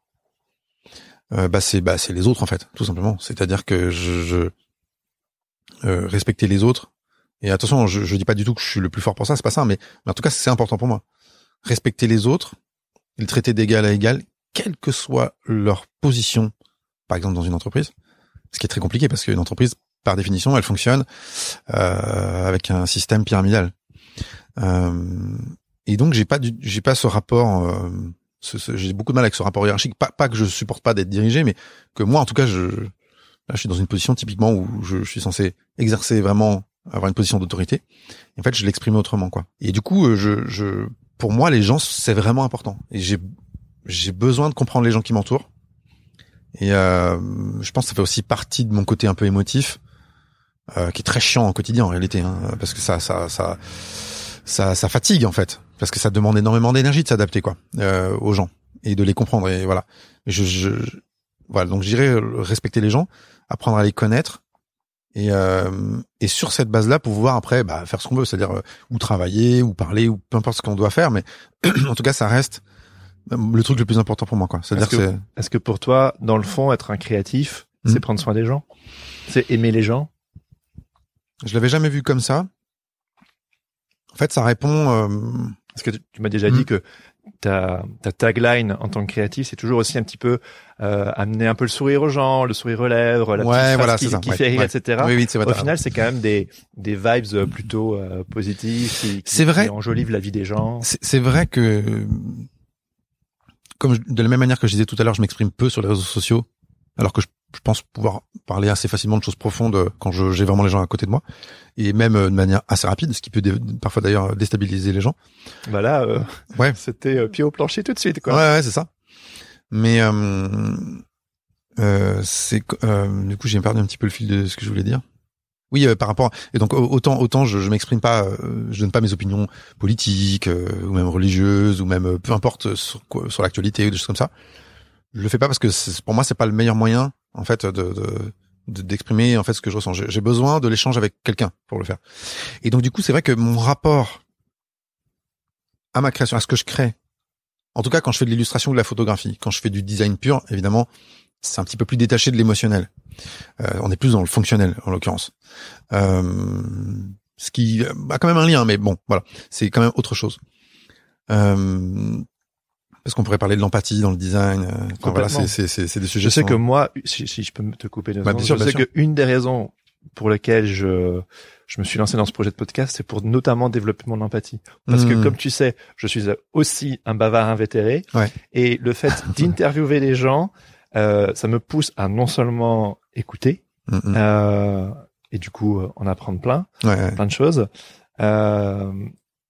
Speaker 1: Euh, bah c'est bah c'est les autres en fait, tout simplement. C'est-à-dire que je, je euh, respecter les autres. Et attention, je, je dis pas du tout que je suis le plus fort pour ça, c'est pas ça, mais, mais en tout cas, c'est important pour moi. Respecter les autres, et le traiter d'égal à égal, quelle que soit leur position, par exemple dans une entreprise. Ce qui est très compliqué parce qu'une entreprise, par définition, elle fonctionne euh, avec un système pyramidal. Euh, et donc j'ai pas j'ai pas ce rapport. euh, j'ai beaucoup de mal avec ce rapport hiérarchique. Pas, que je supporte pas d'être dirigé, mais que moi, en tout cas, je, je suis dans une position typiquement où je, je suis censé exercer vraiment, avoir une position d'autorité. En fait, je l'exprime autrement, quoi. Et du coup, euh, je, je, pour moi, les gens, c'est vraiment important. Et j'ai, j'ai besoin de comprendre les gens qui m'entourent. Et euh, je pense que ça fait aussi partie de mon côté un peu émotif, euh, qui est très chiant au quotidien en réalité, hein, parce que ça, ça, ça, ça, ça fatigue en fait, parce que ça demande énormément d'énergie de s'adapter quoi euh, aux gens et de les comprendre. Et voilà. Je, je, je- voilà. Donc, j'irai respecter les gens, apprendre à les connaître. Et, euh, et sur cette base-là, pouvoir après bah, faire ce qu'on veut, c'est-à-dire euh, ou travailler, ou parler, ou peu importe ce qu'on doit faire, mais en tout cas, ça reste le truc le plus important pour moi, quoi. C'est-à-dire
Speaker 2: Est-ce
Speaker 1: que, c'est
Speaker 2: Est-ce que pour toi, dans le fond, être un créatif,
Speaker 1: Mhm.
Speaker 2: c'est prendre soin des gens? C'est aimer les gens?
Speaker 1: Je l'avais jamais vu comme ça. En fait, ça répond. euh,
Speaker 2: Parce que tu, tu m'as déjà dit que ta, ta tagline en tant que créatif, c'est toujours aussi un petit peu euh, amener un peu le sourire aux gens, le sourire aux lèvres, la
Speaker 1: Ouais, voilà,
Speaker 2: qui,
Speaker 1: ça,
Speaker 2: qui
Speaker 1: ouais,
Speaker 2: fait rire,
Speaker 1: ouais.
Speaker 2: etc.
Speaker 1: Oui, oui, c'est vrai.
Speaker 2: Au
Speaker 1: t'as-
Speaker 2: final, c'est quand même des, des vibes plutôt euh, positives qui,
Speaker 1: vrai.
Speaker 2: qui enjolivent la vie des gens.
Speaker 1: C'est c'est vrai que, comme je- de la même manière que je disais tout à l'heure, je m'exprime peu sur les réseaux sociaux, alors que je, je pense pouvoir parler assez facilement de choses profondes euh, quand j'ai vraiment les gens à côté de moi, et même euh, de manière assez rapide, ce qui peut parfois d'ailleurs déstabiliser les gens.
Speaker 2: Voilà, euh,
Speaker 1: Ouais.
Speaker 2: c'était euh, pied au plancher tout de suite, quoi.
Speaker 1: Ouais, ouais, c'est ça. Mais euh, euh, c'est euh, du coup j'ai perdu un petit peu le fil de ce que je voulais dire. Oui, euh, par rapport et donc au- autant autant je, je m'exprime pas, euh, je donne pas mes opinions politiques euh, ou même religieuses ou même euh, peu importe sur quoi- sur l'actualité ou des choses comme ça. je le fais pas parce que pour moi c'est pas le meilleur moyen en fait de, de d'exprimer en fait ce que je ressens. J'ai besoin de l'échange avec quelqu'un pour le faire. Et donc du coup, c'est vrai que mon rapport à ma création, à ce que je crée, en tout cas quand je fais de l'illustration ou de la photographie, quand je fais du design pur, évidemment, c'est un petit peu plus détaché de l'émotionnel. Euh, on est plus dans le fonctionnel en l'occurrence. Euh, ce qui a quand même un lien, mais bon, voilà, c'est quand même autre chose. Euh, parce qu'on pourrait parler de l'empathie dans le design. Euh, voilà, c'est c'est des sujets.
Speaker 2: Je sais que moi, si, je peux te couper bah, je sais que une des raisons pour lesquelles je je me suis lancé dans ce projet de podcast, c'est pour notamment développer mon empathie. Parce que hmm. comme tu sais, je suis aussi un bavard invétéré.
Speaker 1: Ouais.
Speaker 2: Et le fait d'interviewer les gens, euh, ça me pousse à non seulement écouter, hmm, hmm. euh, et du coup euh, en apprendre plein, plein de choses, euh,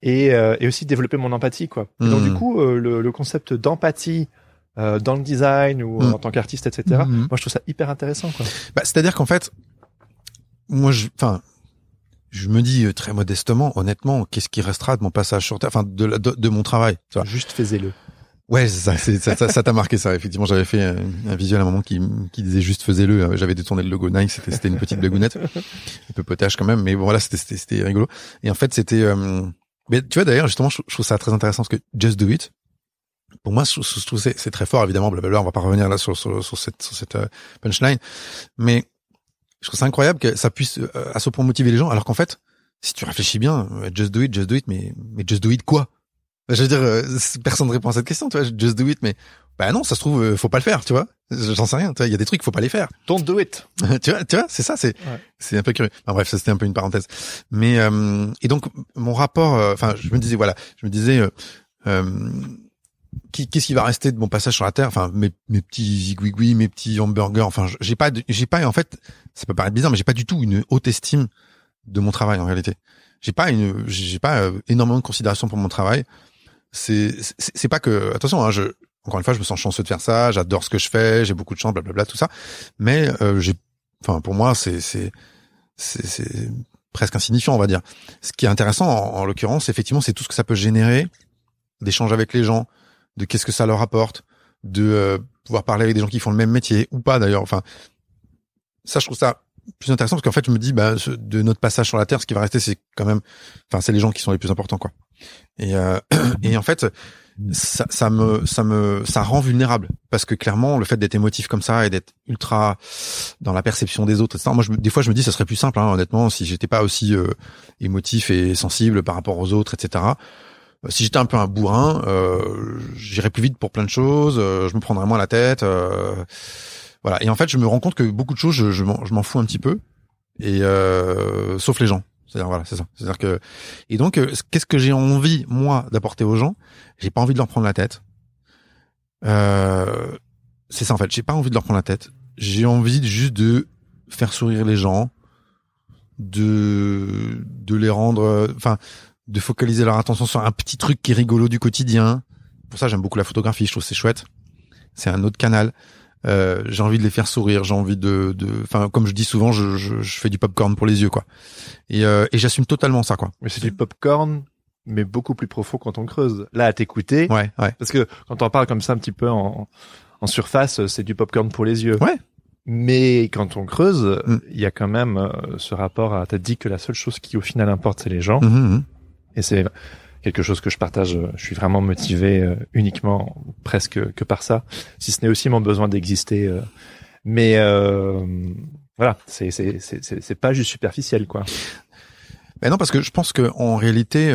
Speaker 2: et, euh, et aussi développer mon empathie quoi. donc du hmm. coup euh, le, le, concept d'empathie euh, dans le design ou hmm. en tant qu'artiste etc. Hmm. Moi je trouve ça hyper intéressant quoi.
Speaker 1: Bah, c'est-à-dire qu'en fait moi je enfin je me dis très modestement honnêtement qu'est-ce qui restera de mon passage sur terre enfin de, de, de mon travail
Speaker 2: tu vois. juste faisez-le.
Speaker 1: Ouais, ça, ça, ça, t'a marqué ça. Effectivement, j'avais fait un, visuel à un moment qui, qui disait juste faisez-le. J'avais détourné le logo Nike, c'était, c'était une petite blagounette, un peu potage quand même, mais bon voilà, c'était, c'était, rigolo. Et en fait, c'était, mais tu vois d'ailleurs justement, je, trouve ça très intéressant parce que Just Do It, pour moi, je, trouve c'est, très fort évidemment. Blablabla, on va pas revenir là sur, sur, sur cette, sur cette euh, punchline, mais je trouve ça incroyable que ça puisse euh, à ce point motiver les gens, alors qu'en fait, si tu réfléchis bien, euh, Just Do It, Just Do It, mais mais Just Do It quoi? Je veux dire, personne ne répond à cette question, tu vois. Just Do It, mais bah non, ça se trouve, faut pas le faire, tu vois? J'en sais rien. Il y a des trucs, faut pas les faire.
Speaker 2: Don't do it.
Speaker 1: tu vois, tu vois, c'est ça, c'est c'est un peu curieux. Enfin, bref, ça c'était un peu une parenthèse. Mais euh, et donc mon rapport, euh, enfin, je me disais voilà, je me disais. Euh, qu'est-ce qui va rester de mon passage sur la terre? Enfin mes, mes petits zigouigouis mes petits hamburgers enfin j'ai pas j'ai pas en fait ça peut paraître bizarre mais j'ai pas du tout une haute estime de mon travail en réalité j'ai pas une j'ai pas énormément de considération pour mon travail c'est c'est pas que attention hein, je encore une fois, je me sens chanceux de faire ça. J'adore ce que je fais. J'ai beaucoup de chance, blablabla, tout ça. Mais euh, j'ai, enfin, pour moi, c'est c'est c'est presque insignifiant, on va dire. Ce qui est intéressant, en, l'occurrence, effectivement, c'est tout ce que ça peut générer d'échanges avec les gens, de qu'est-ce que ça leur apporte, de euh, pouvoir parler avec des gens qui font le même métier ou pas d'ailleurs. Enfin, ça, je trouve ça plus intéressant parce qu'en fait, je me dis, bah, de notre passage sur la Terre, ce qui va rester, c'est quand même, enfin, c'est les gens qui sont les plus importants, quoi. Et, euh, et en fait, ça, ça me ça me ça rend vulnérable. Parce que clairement le fait d'être émotif comme ça et d'être ultra dans la perception des autres etc. moi je, des fois je me dis ça serait plus simple hein, honnêtement si j'étais pas aussi euh, émotif et sensible par rapport aux autres etc euh, si j'étais un peu un bourrin euh, j'irais plus vite pour plein de choses euh, je me prendrais moins la tête voilà. Et en fait je me rends compte que beaucoup de choses je, je m'en fous un petit peu. Et sauf les gens c'est-à-dire voilà, c'est ça. C'est-à-dire que et donc euh, qu'est-ce que j'ai envie moi d'apporter aux gens? J'ai pas envie de leur prendre la tête. Euh, c'est ça en fait. J'ai pas envie de leur prendre la tête. J'ai envie juste de faire sourire les gens, de de les rendre, enfin, de focaliser leur attention sur un petit truc qui est rigolo du quotidien. Pour ça, j'aime beaucoup la photographie. Je trouve c'est chouette. C'est un autre canal. Euh, j'ai envie de les faire sourire, j'ai envie de, enfin, comme je dis souvent, je, je, je, fais du popcorn pour les yeux, quoi. Et, euh, et j'assume totalement ça, quoi.
Speaker 2: Mais c'est du popcorn, mais beaucoup plus profond quand on creuse. Là, à t'écouter,
Speaker 1: ouais, ouais.
Speaker 2: Parce que quand on parle comme ça un petit peu en, en surface, c'est du popcorn pour les yeux.
Speaker 1: Ouais.
Speaker 2: Mais quand on creuse, mm. il y a quand même euh, ce rapport à. T'as dit que la seule chose qui au final importe, c'est les gens.
Speaker 1: Mm-hmm, mm-hmm.
Speaker 2: Et c'est quelque chose que je partage. Je suis vraiment motivé euh, uniquement presque que par ça, si ce n'est aussi mon besoin d'exister. Euh. mais euh, voilà, c'est c'est c'est pas juste superficiel quoi.
Speaker 1: Mais non, parce que je pense que en réalité,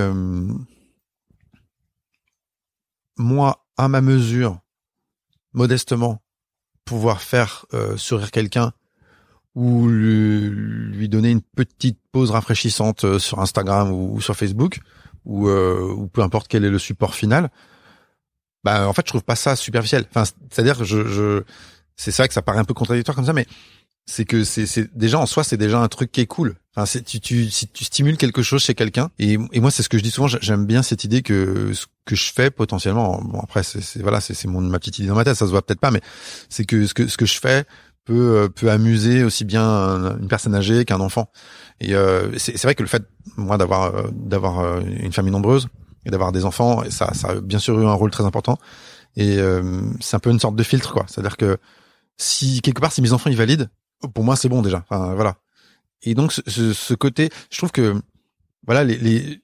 Speaker 1: moi, à ma mesure, modestement, pouvoir faire sourire quelqu'un ou lui, lui, donner une petite pause rafraîchissante sur Instagram ou sur Facebook, ou, euh, ou peu importe quel est le support final, bah en fait je trouve pas ça superficiel. Enfin, c'est-à-dire je, je c'est vrai que ça paraît un peu contradictoire comme ça, mais c'est que c'est déjà en soi c'est déjà un truc qui est cool. Enfin, c'est tu tu si tu stimules quelque chose chez quelqu'un et et moi c'est ce que je dis souvent. J'aime bien cette idée que ce que je fais potentiellement. Bon après c'est voilà c'est c'est mon ma petite idée dans ma tête. Ça se voit peut-être pas, mais c'est que ce que ce que je fais peut euh, peut amuser aussi bien une personne âgée qu'un enfant. Et euh, c'est vrai que le fait moi d'avoir euh, d'avoir une famille nombreuse et d'avoir des enfants, ça ça a bien sûr eu un rôle très important. Et euh, c'est un peu une sorte de filtre, quoi. C'est-à-dire que si quelque part si mes enfants ils valident, pour moi c'est bon déjà. Enfin voilà. Et donc ce, ce côté, je trouve que voilà les, les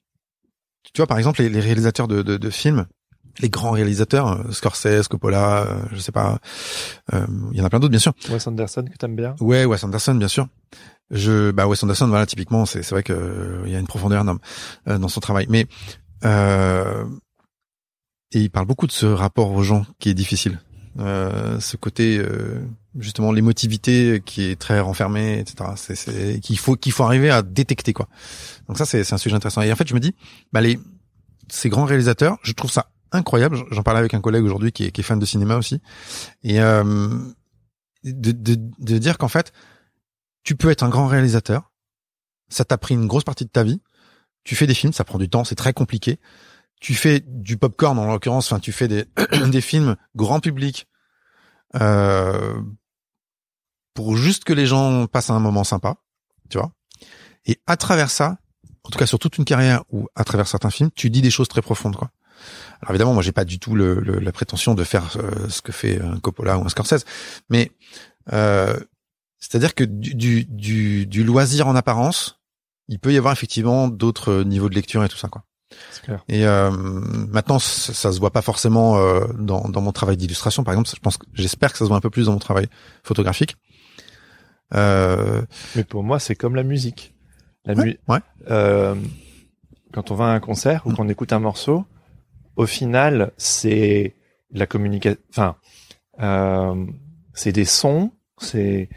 Speaker 1: tu vois par exemple les, les réalisateurs de, de, de, films, les grands réalisateurs, euh, Scorsese, Coppola, euh, je sais pas, euh, il y en a plein d'autres bien sûr.
Speaker 2: Wes Anderson que t'aimes bien.
Speaker 1: Ouais, Wes Anderson bien sûr. Je bah Wes Anderson voilà typiquement c'est c'est vrai que il y a une profondeur dans, dans son travail, mais euh, et il parle beaucoup de ce rapport aux gens qui est difficile. Euh, ce côté euh, justement l'émotivité qui est très renfermée, etc. C'est, c'est qu'il faut qu'il faut arriver à détecter quoi. Donc ça c'est, c'est un sujet intéressant. Et en fait je me dis, bah les ces grands réalisateurs, je trouve ça incroyable. J'en parlais avec un collègue aujourd'hui qui est, fan de cinéma aussi, et euh, de, de, de dire qu'en fait tu peux être un grand réalisateur, ça t'a pris une grosse partie de ta vie, tu fais des films, ça prend du temps, c'est très compliqué tu fais du popcorn en l'occurrence, enfin tu fais des des films grand public euh, pour juste que les gens passent un moment sympa, tu vois. Et à travers ça, en tout cas sur toute une carrière ou à travers certains films, tu dis des choses très profondes, quoi. Alors évidemment, moi j'ai pas du tout le, le, la prétention de faire euh, ce que fait un Coppola ou un Scorsese, mais euh, c'est-à-dire que du, du, du, du loisir en apparence, il peut y avoir effectivement d'autres niveaux de lecture et tout ça, quoi. Et euh, maintenant, ça, se voit pas forcément euh, dans, dans mon travail d'illustration, par exemple. Je pense, j'espère que ça se voit un peu plus dans mon travail photographique.
Speaker 2: Euh... Mais pour moi, c'est comme la musique. La
Speaker 1: ouais, ouais.
Speaker 2: Euh, quand on va à un concert ou qu'on écoute un morceau, au final, c'est la communication. Enfin, euh, c'est des sons, c'est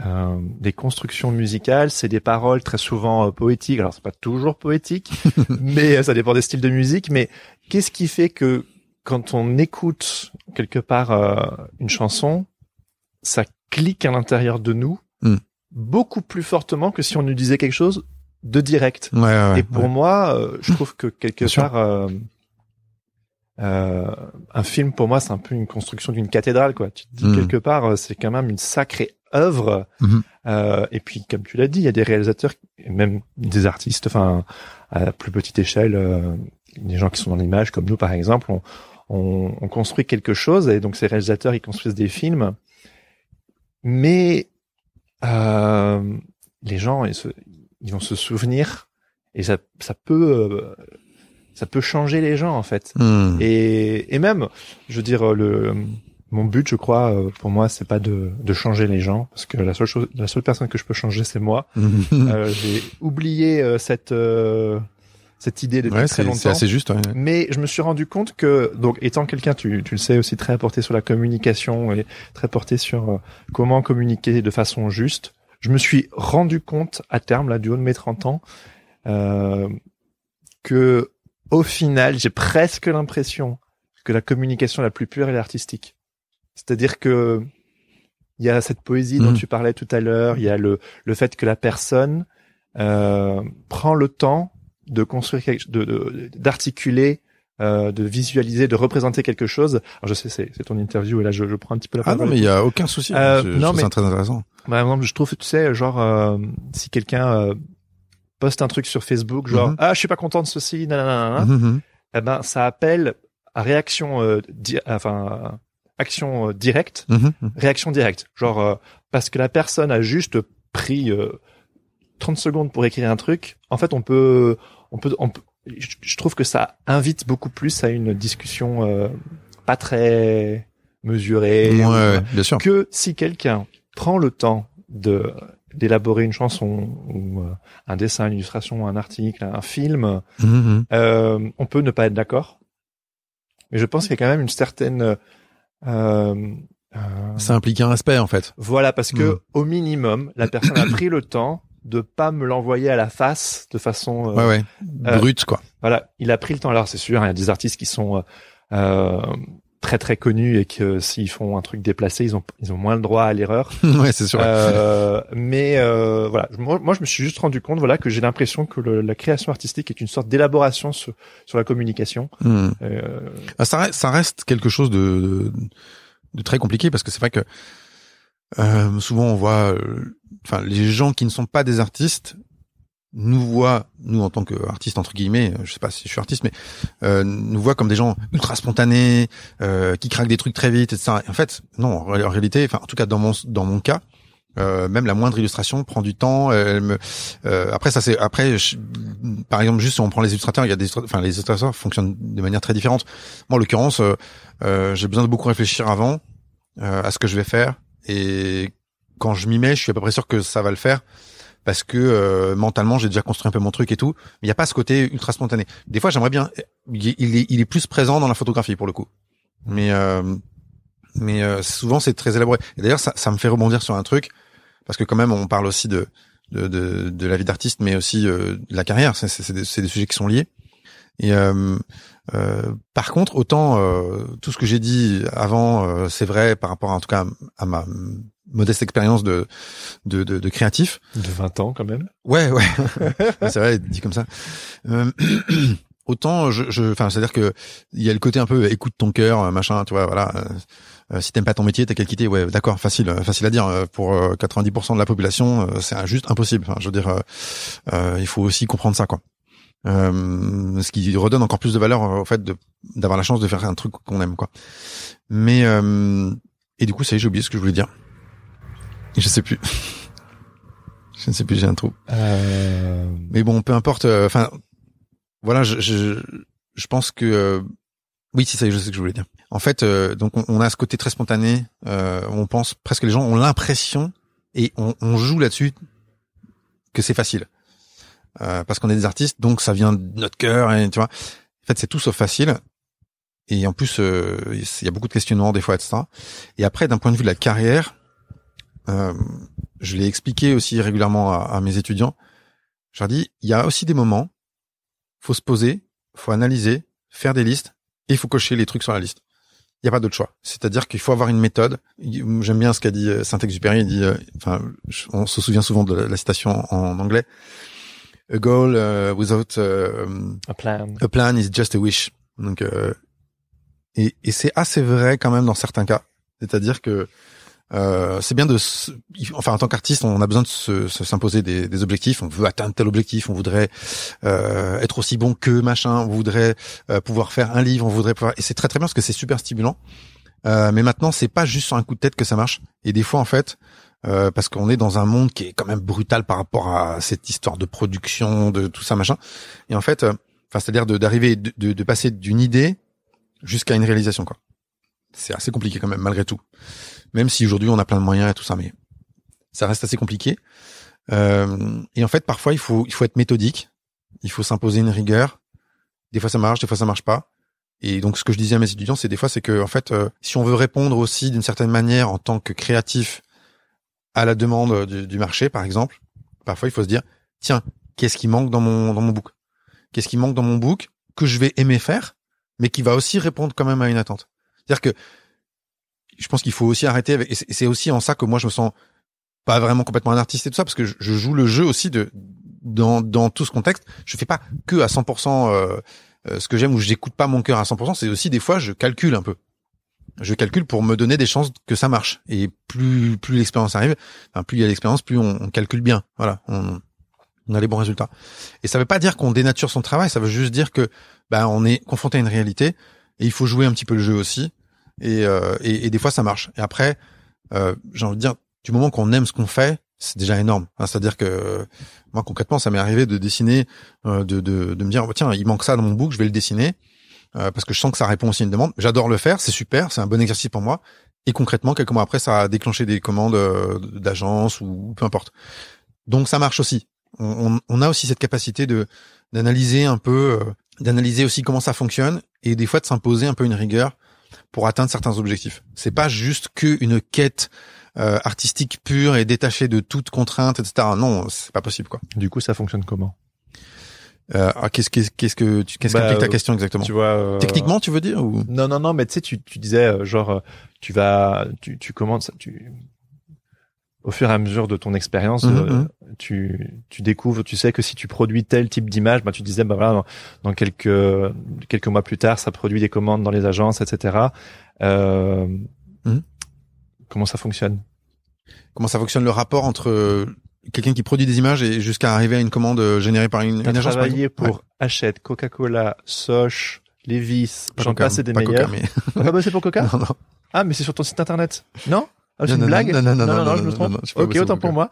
Speaker 2: euh, des constructions musicales, c'est des paroles très souvent euh, poétiques. Alors c'est pas toujours poétique, mais euh, ça dépend des styles de musique. Mais qu'est-ce qui fait que quand on écoute quelque part euh, une chanson, ça clique à l'intérieur de nous
Speaker 1: mm.
Speaker 2: beaucoup plus fortement que si on nous disait quelque chose de direct.
Speaker 1: Ouais, ouais,
Speaker 2: Et pour
Speaker 1: ouais.
Speaker 2: moi, je trouve que quelque
Speaker 1: Bien
Speaker 2: part. Un film pour moi c'est un peu une construction d'une cathédrale quoi. Tu te dis
Speaker 1: Mm.
Speaker 2: quelque part c'est quand même une sacrée œuvre.
Speaker 1: Mhm.
Speaker 2: Euh, et puis, comme tu l'as dit, il y a des réalisateurs, même des artistes, enfin, à plus petite échelle, euh, des gens qui sont dans l'image, comme nous, par exemple, on, on, on, construit quelque chose, et donc ces réalisateurs, ils construisent des films, mais euh, les gens, ils, se, ils, vont se souvenir, et ça, ça peut, ça peut changer les gens, en fait.
Speaker 1: Mmh.
Speaker 2: Et, et même, je veux dire, le mon but, je crois, euh, pour moi, c'est pas de, de changer les gens, parce que la seule chose, la seule personne que je peux changer, c'est moi. euh, J'ai oublié euh, cette euh, cette idée depuis
Speaker 1: ouais,
Speaker 2: très longtemps.
Speaker 1: C'est assez juste. Ouais.
Speaker 2: Mais je me suis rendu compte que, donc, étant quelqu'un, tu, tu le sais aussi, très porté sur la communication et très porté sur euh, comment communiquer de façon juste, je me suis rendu compte à terme, là, du haut de mes 30 ans, euh, que au final, j'ai presque l'impression que la communication la plus pure est l'artistique. C'est-à-dire que il y a cette poésie dont
Speaker 1: Mmh.
Speaker 2: tu parlais tout à l'heure, il y a le, le fait que la personne euh, prend le temps de construire quelque, de, de- d'articuler, euh, de visualiser, de représenter quelque chose. Alors je sais, c'est, c'est ton interview et là je, je prends un petit peu la
Speaker 1: Ah
Speaker 2: parole.
Speaker 1: non, mais il y a aucun souci.
Speaker 2: Euh,
Speaker 1: je, je
Speaker 2: non,
Speaker 1: trouve
Speaker 2: mais-
Speaker 1: ça très intéressant.
Speaker 2: Par exemple, je trouve, tu sais, genre euh, si quelqu'un euh, poste un truc sur Facebook, genre
Speaker 1: Mhm.
Speaker 2: ah je suis pas content de ceci, nanana, eh ben ça appelle à réaction, euh, di- enfin action euh, directe,
Speaker 1: Mhm.
Speaker 2: Réaction directe. Genre euh, parce que la personne a juste pris euh, 30 secondes pour écrire un truc. En fait, on peut, on peut, on peut je, trouve que ça invite beaucoup plus à une discussion pas très mesurée.
Speaker 1: Ouais,
Speaker 2: ou-
Speaker 1: ouais, bien sûr.
Speaker 2: que si quelqu'un prend le temps de d'élaborer une chanson ou euh, un dessin, une illustration, un article, un film,
Speaker 1: Mhm.
Speaker 2: euh, on peut ne pas être d'accord. Mais je pense qu'il y a quand même une certaine euh, euh,
Speaker 1: Ça implique un respect en fait.
Speaker 2: voilà parce que
Speaker 1: Mm.
Speaker 2: au minimum la personne a pris le temps de pas me l'envoyer à la face de façon euh,
Speaker 1: Ouais, ouais.
Speaker 2: euh,
Speaker 1: Brut quoi.
Speaker 2: voilà il a pris le temps alors c'est sûr hein, il y a des artistes qui sont très très connus et que s'ils font un truc déplacé ils ont ils ont moins le droit à l'erreur
Speaker 1: ouais, c'est sûr.
Speaker 2: Euh, mais euh, voilà, moi, moi je me suis juste rendu compte voilà que j'ai l'impression que le- la création artistique est une sorte d'élaboration sur, sur la communication.
Speaker 1: Mhm.
Speaker 2: Euh,
Speaker 1: Ah, ça, reste, ça reste quelque chose de, de, de très compliqué parce que c'est vrai que euh, souvent on voit, euh, enfin les gens qui ne sont pas des artistes nous voit, nous en tant qu'artistes entre guillemets, je sais pas si je suis artiste, mais euh, nous voit comme des gens ultra spontanés, euh, qui craquent des trucs très vite, etc. en fait, non, en réalité, enfin en tout cas dans mon dans mon cas, euh, même la moindre illustration prend du temps. Elle me, euh, après ça c'est après par exemple juste on prend les illustrateurs, il y a des enfin les illustrateurs fonctionnent de manière très différente. Moi en l'occurrence, euh, j'ai besoin de beaucoup réfléchir avant à ce que je vais faire et quand je m'y mets, je suis à peu près sûr que ça va le faire parce que euh, mentalement j'ai déjà construit un peu mon truc et tout, il n'y a pas ce côté ultra spontané. Des fois j'aimerais bien, il est, plus présent dans la photographie pour le coup, mais euh, mais euh, souvent c'est très élaboré. Et d'ailleurs ça, ça me fait rebondir sur un truc parce que quand même on parle aussi de de, de, de la vie d'artiste, mais aussi de la carrière. C'est, des, des, sujets qui sont liés. Et par contre, autant tout ce que j'ai dit avant, c'est vrai par rapport en tout cas à ma modeste expérience de, de, de, de, créatif.
Speaker 2: De 20 ans quand même.
Speaker 1: Ouais, ouais. c'est vrai, dit comme ça. Euh, autant, je, je, enfin, c'est-à-dire que il y a le côté un peu écoute ton cœur, machin, tu vois, voilà. Euh, si t'aimes pas ton métier, t'as qu'à quitter. Ouais, d'accord, facile, facile à dire. Pour 90% de la population, c'est juste impossible. Enfin, je veux dire, il faut aussi comprendre ça, quoi. Euh, ce qui redonne encore plus de valeur au fait d'avoir la chance de faire un truc qu'on aime, quoi. Mais et du coup, ça y est, j'ai oublié ce que je voulais dire. Je sais plus. je ne sais plus, j'ai un trou. Euh... Mais bon, peu importe. Euh, enfin, voilà, je, je, je, pense que euh, oui, c'est ça, je sais ce que je voulais dire. En fait, euh, donc on, a ce côté très spontané. on pense presque les gens ont l'impression et on, on joue là-dessus que c'est facile parce qu'on est des artistes, donc ça vient de notre cœur et tu vois. En fait, c'est tout sauf facile. Et en plus, il y a beaucoup de questionnements des fois, etc. Et après, d'un point de vue de la carrière, euh, je l'ai expliqué aussi régulièrement à, mes étudiants. Je leur dis, il y a aussi des moments, faut se poser, faut analyser, faire des listes, et il faut cocher les trucs sur la liste. Il n'y a pas d'autre choix. C'est-à-dire qu'il faut avoir une méthode. J'aime bien ce qu'a dit euh, Saint-Exupéry. Il dit, euh, enfin, on se souvient souvent de la citation en anglais. A goal without
Speaker 2: a plan.
Speaker 1: A plan is just a wish. Donc, et, et c'est assez vrai quand même dans certains cas. C'est-à-dire que euh, c'est bien de, enfin en tant qu'artiste, on a besoin de se, s'imposer des, des, objectifs. On veut atteindre tel objectif, on voudrait euh, être aussi bon que machin, on voudrait euh, pouvoir faire un livre, on voudrait pouvoir. Et c'est très très bien parce que c'est super stimulant. Euh, mais maintenant, c'est pas juste sur un coup de tête que ça marche. Et des fois, en fait, euh, parce qu'on est dans un monde qui est quand même brutal par rapport à cette histoire de production, de tout ça machin. Et en fait, enfin, c'est-à-dire d'arriver, de, de, de passer d'une idée jusqu'à une réalisation, quoi. C'est assez compliqué quand même, malgré tout même si aujourd'hui on a plein de moyens et tout ça, mais ça reste assez compliqué. Euh, et en fait, parfois, il faut, il faut être méthodique, il faut s'imposer une rigueur. Des fois, ça marche, des fois, ça marche pas. Et donc, ce que je disais à mes étudiants, c'est des fois, c'est que, en fait, euh, si on veut répondre aussi d'une certaine manière en tant que créatif à la demande du, marché, par exemple, parfois, il faut se dire, tiens, qu'est-ce qui manque dans mon dans mon book? Qu'est-ce qui manque dans mon book que je vais aimer faire, mais qui va aussi répondre quand même à une attente? C'est-à-dire que je pense qu'il faut aussi arrêter avec, et c'est aussi en ça que moi je me sens pas vraiment complètement un artiste et tout ça parce que je, joue le jeu aussi de dans dans tout ce contexte. Je fais pas que à 100% euh, euh, ce que j'aime ou j'écoute pas mon cœur à 100% c'est aussi des fois je calcule un peu. Je calcule pour me donner des chances que ça marche. Et plus plus l'expérience arrive enfin, plus il y a l'expérience plus on, calcule bien. Voilà on, on a les bons résultats. Et ça veut pas dire qu'on dénature son travail ça veut juste dire que ben on est confronté à une réalité et il faut jouer un petit peu le jeu aussi et, euh, et, et, des fois ça marche. Et après, euh, j'ai envie de dire, du moment qu'on aime ce qu'on fait, c'est déjà énorme. C'est-à-dire que moi concrètement, ça m'est arrivé de dessiner, euh, de, de, de me dire tiens, il manque ça dans mon book, je vais le dessiner euh, parce que je sens que ça répond aussi à une demande. J'adore le faire, c'est super, c'est un bon exercice pour moi. Et concrètement, quelques mois après, ça a déclenché des commandes euh, d'agence ou peu importe. Donc ça marche aussi. On, on, a aussi cette capacité de d'analyser un peu, euh, d'analyser aussi comment ça fonctionne et des fois de s'imposer un peu une rigueur pour atteindre certains objectifs. C'est pas juste qu'une quête euh, artistique pure et détachée de toute contrainte, etc. Non, c'est pas possible quoi.
Speaker 2: Du coup, ça fonctionne comment?
Speaker 1: Euh, ah, qu'est-ce qu'est-ce qu'est-ce que tu qu'est-ce bah, ta question exactement?
Speaker 2: Tu vois euh,
Speaker 1: techniquement tu veux dire ou?
Speaker 2: Non non non mais tu sais tu tu disais euh, genre tu vas tu tu commandes tu au fur et à mesure de ton expérience, mhm, mhm. tu, tu découvres, tu sais que si tu produis tel type d'image, bah, tu disais, bah voilà, dans, quelques quelques mois plus tard, ça produit des commandes dans les agences, etc. Euh, mhm. Comment ça fonctionne?
Speaker 1: Comment ça fonctionne le rapport entre quelqu'un qui produit des images et jusqu'à arriver à une commande euh, générée par une, une agence.
Speaker 2: travaillé pour Hachette, Coca-Cola, Soch, Levi's, j'en passe et des
Speaker 1: pas Coca,
Speaker 2: meilleurs.
Speaker 1: mais-
Speaker 2: T'as pas bossé pour Coca?
Speaker 1: Non, non.
Speaker 2: Ah, mais c'est sur ton site internet? Non? Ah, C'est une blague
Speaker 1: non, non, non,
Speaker 2: non,
Speaker 1: non,
Speaker 2: je me trompe. ok, autant
Speaker 1: pour
Speaker 2: moi.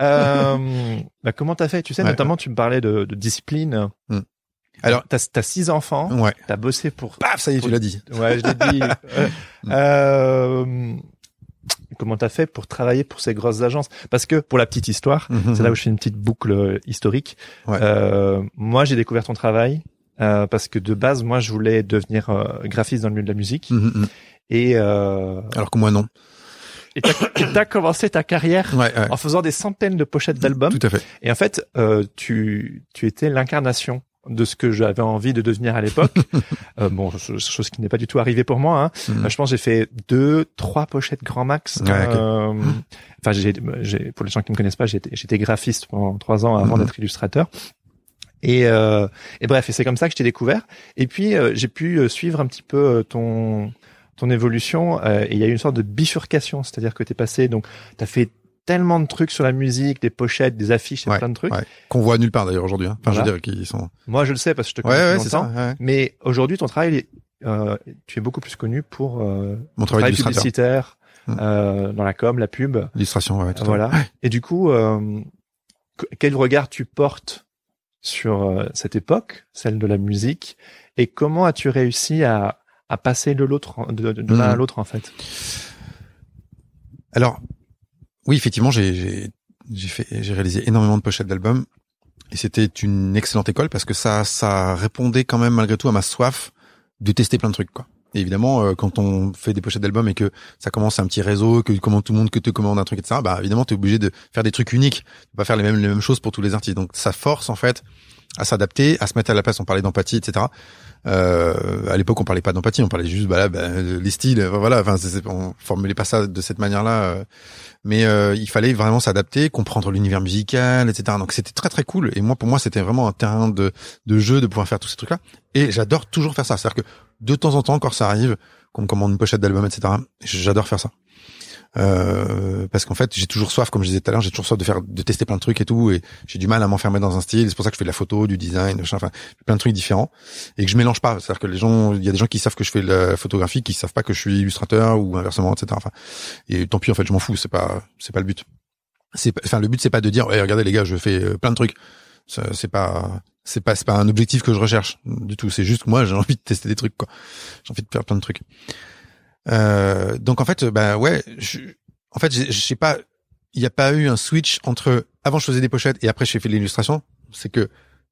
Speaker 2: Euh, bah, comment t'as fait? Tu sais, notamment, tu me parlais de, de discipline.
Speaker 1: Hmm. Alors-
Speaker 2: t'as as six enfants.
Speaker 1: Ouais.
Speaker 2: T'as bossé pour.
Speaker 1: Paf, ça y est, tu l'as dit.
Speaker 2: Ouais, je l'ai dit. Euh, comment t'as fait pour travailler pour ces grosses agences? Parce que pour la petite histoire,
Speaker 1: Mhm.
Speaker 2: c'est là où je fais une petite boucle euh, historique.
Speaker 1: Ouais.
Speaker 2: Euh, moi, j'ai découvert ton travail euh, parce que de base, moi, je voulais devenir euh, graphiste dans le milieu de la musique.
Speaker 1: Mhm, mhm.
Speaker 2: Et euh,
Speaker 1: Alors que moi, non.
Speaker 2: Et t'as commencé ta carrière
Speaker 1: Ouais, ouais.
Speaker 2: en faisant des centaines de pochettes d'albums.
Speaker 1: Tout à fait.
Speaker 2: Et en fait, euh, tu tu étais l'incarnation de ce que j'avais envie de devenir à l'époque. euh, bon, chose qui n'est pas du tout arrivée pour moi. Hein.
Speaker 1: Mhm.
Speaker 2: Euh, je pense j'ai fait deux, trois pochettes grand max.
Speaker 1: Ouais.
Speaker 2: Euh, Enfin, j'ai, j'ai, pour les gens qui me connaissent pas, j'étais, j'étais graphiste pendant trois ans avant
Speaker 1: Mhm.
Speaker 2: d'être illustrateur. Et, euh, et bref, et c'est comme ça que je t'ai découvert. Et puis euh, j'ai pu suivre un petit peu ton ton évolution. euh, et il y a eu une sorte de bifurcation, c'est-à-dire que t'es passé donc t'as fait tellement de trucs sur la musique, des pochettes, des affiches,
Speaker 1: Ouais,
Speaker 2: plein de trucs.
Speaker 1: ouais. Qu'on voit nulle part d'ailleurs aujourd'hui. Hein. Enfin, je veux dire qu'ils sont.
Speaker 2: Moi, je le sais parce que je te connais
Speaker 1: ouais,
Speaker 2: depuis
Speaker 1: ça.
Speaker 2: Mais aujourd'hui, ton travail, euh, tu es beaucoup plus connu pour euh,
Speaker 1: Mon travail
Speaker 2: travail publicitaire,
Speaker 1: Mm.
Speaker 2: euh, dans la com, la pub.
Speaker 1: Illustration, ouais, tout.
Speaker 2: Voilà. Et du coup, euh, que- quel regard tu portes sur euh, cette époque, celle de la musique, et comment as-tu réussi à, à passer de l'autre, de, de- de l'un à l'autre en fait
Speaker 1: Alors, oui, effectivement, j'ai j'ai j'ai fait j'ai réalisé énormément de pochettes d'albums et c'était une excellente école parce que ça ça répondait quand même malgré tout à ma soif de tester plein de trucs quoi. Et évidemment, euh, quand on fait des pochettes d'albums et que ça commence un petit réseau, que comment tout le monde que te commande un truc etc. Bah évidemment, t'es obligé de faire des trucs uniques, peux pas faire les mêmes les mêmes choses pour tous les artistes. Donc ça force en fait à s'adapter, à se mettre à la place. On parlait d'empathie, etc. Euh, à l'époque, on parlait pas d'empathie, on parlait juste, bah là, bah, les styles, euh, voilà. Enfin, on formulait pas ça de cette manière-là. euh. mais euh, il fallait vraiment s'adapter, comprendre l'univers musical, etc. Donc c'était très très cool. Et moi, pour moi, c'était vraiment un terrain de de jeu de pouvoir faire tous ces trucs-là. Et j'adore toujours faire ça. C'est-à-dire que de temps en temps, quand ça arrive, qu'on me commande une pochette d'album, etc. J'adore faire ça. Euh, parce qu'en fait, j'ai toujours soif, comme je disais tout à l'heure, j'ai toujours soif de faire, de tester plein de trucs et tout, et j'ai du mal à m'enfermer dans un style. C'est pour ça que je fais de la photo, du design, machin, enfin, plein de trucs différents, et que je mélange pas. C'est-à-dire que les gens, il y a des gens qui savent que je fais de la photographie, qui savent pas que je suis illustrateur ou inversement, etc. Enfin, et tant pis, en fait, je m'en fous. C'est pas, c'est pas le but. C'est, enfin, le but c'est pas de dire, ouais, regardez les gars, je fais euh, plein de trucs. C'est pas, c'est pas, c'est pas un objectif que je recherche du tout. C'est juste que moi, j'ai envie de tester des trucs, quoi. J'ai envie de faire plein de trucs. Euh, donc en fait, bah ouais, je, en fait, je sais pas, il n'y a pas eu un switch entre avant je faisais des pochettes et après j'ai fait de l'illustration. C'est que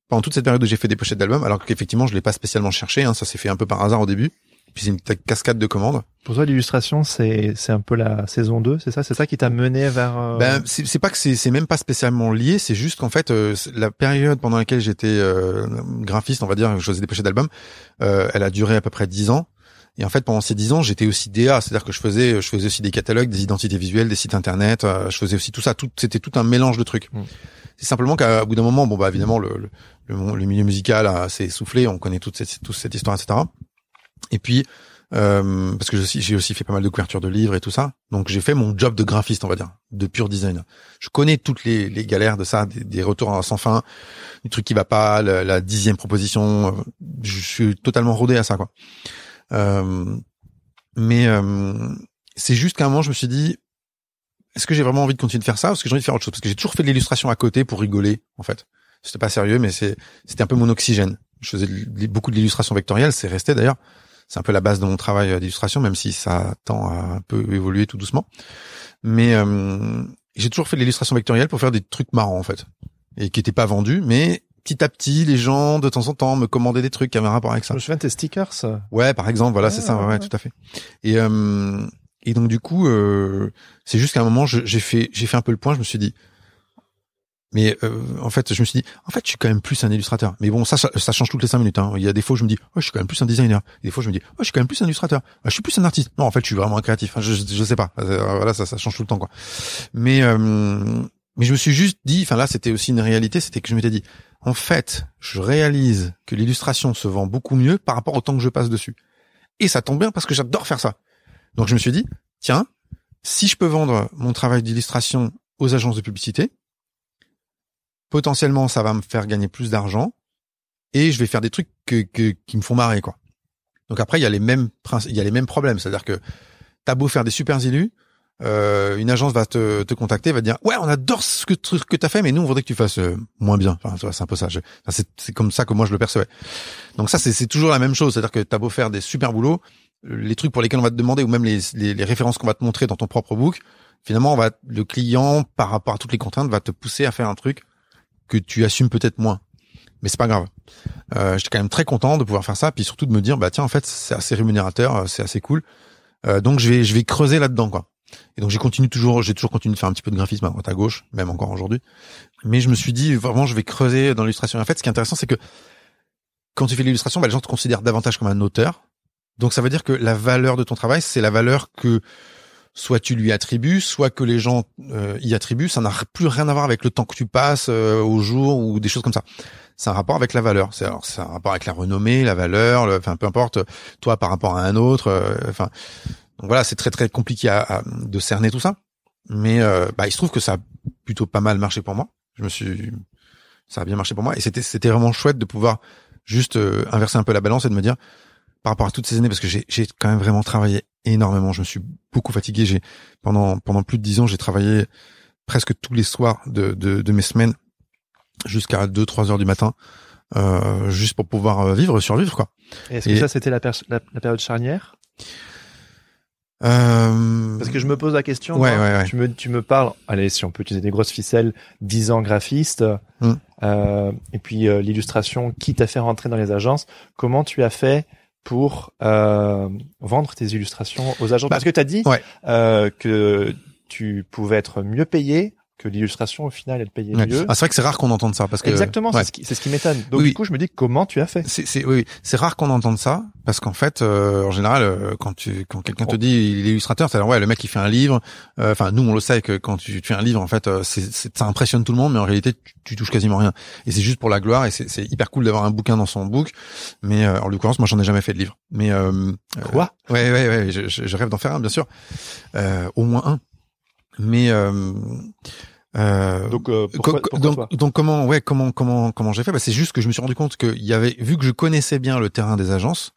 Speaker 1: pendant toute cette période où j'ai fait des pochettes d'albums, alors qu'effectivement je l'ai pas spécialement cherché, hein, ça s'est fait un peu par hasard au début. Puis c'est une cascade de commandes.
Speaker 2: Pour toi, l'illustration, c'est c'est un peu la saison 2, c'est ça? C'est ça qui t'a mené vers... euh,
Speaker 1: Ben c'est pas que c'est c'est même pas spécialement lié, c'est juste qu'en fait euh, la période pendant laquelle j'étais euh, graphiste, on va dire, je faisais des pochettes d'albums, euh, elle a duré à peu près dix ans. Et en fait, pendant ces dix ans, j'étais aussi DA, c'est-à-dire que je faisais, je faisais aussi des catalogues, des identités visuelles, des sites internet, euh, je faisais aussi tout ça, tout, c'était tout un mélange de trucs.
Speaker 2: Mm.
Speaker 1: C'est simplement qu'à bout d'un moment, bon bah évidemment le le, le, milieu musical a- s'est essoufflé, on connaît toute cette, toute cette histoire, etc. Et puis euh, parce que j'ai aussi, fait pas mal de couvertures de livres et tout ça, donc j'ai fait mon job de graphiste, on va dire, de pur design. Je connais toutes les, les galères de ça, des, des retours sans fin, des trucs qui va pas, la, la dixième proposition. euh, Je suis totalement rodé à ça, quoi. Euh, mais euh, c'est juste qu'à un moment, je me suis dit, est-ce que j'ai vraiment envie de continuer de faire ça Parce que j'ai envie de faire autre chose? Parce que j'ai toujours fait de l'illustration à côté pour rigoler, en fait. C'était pas sérieux, mais c'est c'était un peu mon oxygène. Je faisais beaucoup de l'illustration vectorielle, c'est resté d'ailleurs. C'est un peu la base de mon travail euh, d'illustration, même si ça tend à un peu évoluer tout doucement. Mais euh, j'ai toujours fait de l'illustration vectorielle pour faire des trucs marrants, en fait. Et qui étaient pas vendus, mais petit à petit, les gens, de temps en temps, me commandaient des trucs qui avaient un rapport avec ça.
Speaker 2: Je de tes stickers. ça.
Speaker 1: Ouais, par exemple, voilà,
Speaker 2: Ah,
Speaker 1: c'est ça, ouais,
Speaker 2: ouais,
Speaker 1: tout à fait. Et euh, et donc du coup, euh, c'est juste qu'à un moment, j'ai fait j'ai fait un peu le point. Je me suis dit, mais euh, en fait, je me suis dit, en fait, je suis quand même plus un illustrateur. Mais bon, ça, ça, ça change toutes les cinq minutes. Hein. Il y a des fois, où je me dis, oh, je suis quand même plus un designer. Des fois, je me dis, oh, je suis quand même plus un illustrateur. Ah, je suis plus un artiste. Non, en fait, je suis vraiment un créatif. Je, je, je sais pas. Euh, Voilà, ça, ça change tout le temps, quoi. Mais euh, mais je me suis juste dit, enfin là, c'était aussi une réalité, c'était que je m'étais dit, en fait, je réalise que l'illustration se vend beaucoup mieux par rapport au temps que je passe dessus. Et ça tombe bien parce que j'adore faire ça. Donc je me suis dit, tiens, si je peux vendre mon travail d'illustration aux agences de publicité, potentiellement ça va me faire gagner plus d'argent et je vais faire des trucs qui me font marrer quoi. Donc après il y a les mêmes il y a les mêmes problèmes, c'est-à-dire que t'as beau faire des super élus, euh, une agence va te, te contacter, va te dire ouais on adore ce que truc que t'as fait, mais nous on voudrait que tu fasses euh, moins bien. Enfin c'est un peu ça. C'est comme ça que moi je le percevais. Donc ça c'est toujours la même chose, c'est-à-dire que t'as beau faire des super boulots, les trucs pour lesquels on va te demander ou même les, les, les références qu'on va te montrer dans ton propre book, finalement on va le client par rapport à toutes les contraintes va te pousser à faire un truc que tu assumes peut-être moins mais c'est pas grave. Euh, J'étais quand même très content de pouvoir faire ça, puis surtout de me dire bah tiens en fait c'est assez rémunérateur, euh, c'est assez cool. Euh, donc je vais je vais creuser là-dedans quoi. Et donc j'ai continué toujours, j'ai toujours continué de faire un petit peu de graphisme à droite à gauche, même encore aujourd'hui. Mais je me suis dit vraiment je vais creuser dans l'illustration. En fait, ce qui est intéressant c'est que quand tu fais l'illustration, bah, les gens te considèrent davantage comme un auteur. Donc ça veut dire que la valeur de ton travail, c'est la valeur que soit tu lui attribues, soit que les gens euh, y attribuent. Ça n'a plus rien à voir avec le temps que tu passes euh, au jour ou des choses comme ça c'est un rapport avec la valeur. C'est alors c'est un rapport avec la renommée, la valeur, enfin peu importe toi par rapport à un autre. Euh, enfin voilà, c'est très très compliqué à, de cerner tout ça. Mais euh, bah, il se trouve que ça a plutôt pas mal marché pour moi. Je me suis ça a bien marché pour moi et c'était c'était vraiment chouette de pouvoir juste euh, inverser un peu la balance et de me dire par rapport à toutes ces années parce que j'ai j'ai quand même vraiment travaillé énormément. Je me suis beaucoup fatigué. J'ai pendant pendant plus de dix ans j'ai travaillé presque tous les soirs de, de, de mes semaines jusqu'à 2-3 heures du matin, euh, juste pour pouvoir euh, vivre, survivre quoi.
Speaker 2: Est-ce que ça c'était la, la, période charnière?
Speaker 1: Euh...
Speaker 2: Parce que je me pose la question.
Speaker 1: Ouais, ouais, ouais.
Speaker 2: Tu me tu me parles. Allez, si on peut utiliser des grosses ficelles, 10 ans graphiste, mm. euh, et puis euh, l'illustration qui t'a fait rentrer dans les agences. Comment tu as fait pour euh, vendre tes illustrations aux agences bah, Parce que tu as dit que tu pouvais être mieux payé que l'illustration au final elle payait mieux.
Speaker 1: Ah, c'est vrai que c'est rare qu'on entende ça parce que
Speaker 2: exactement c'est ce qui c'est ce qui m'étonne. Donc du coup je me dis comment tu as fait?
Speaker 1: C'est c'est oui, c'est rare qu'on entende ça parce qu'en fait euh, en général euh, quand tu quand quelqu'un te dit il est illustrateur c'est ouais le mec il fait un livre euh, enfin nous on le sait que quand tu, tu fais un livre en fait c'est ça impressionne tout le monde mais en réalité tu, tu touches quasiment rien et c'est juste pour la gloire et c'est c'est hyper cool d'avoir un bouquin dans son book mais en l'occurrence moi j'en ai jamais fait de livre. Mais
Speaker 2: quoi?
Speaker 1: Ouais ouais ouais je, je, rêve d'en faire un bien sûr au moins un mais
Speaker 2: euh, donc, euh, pourquoi,
Speaker 1: donc, donc, comment, ouais, comment, comment, comment j'ai fait? Bah, C'est juste que je me suis rendu compte qu'il y avait, vu que je connaissais bien le terrain des agences,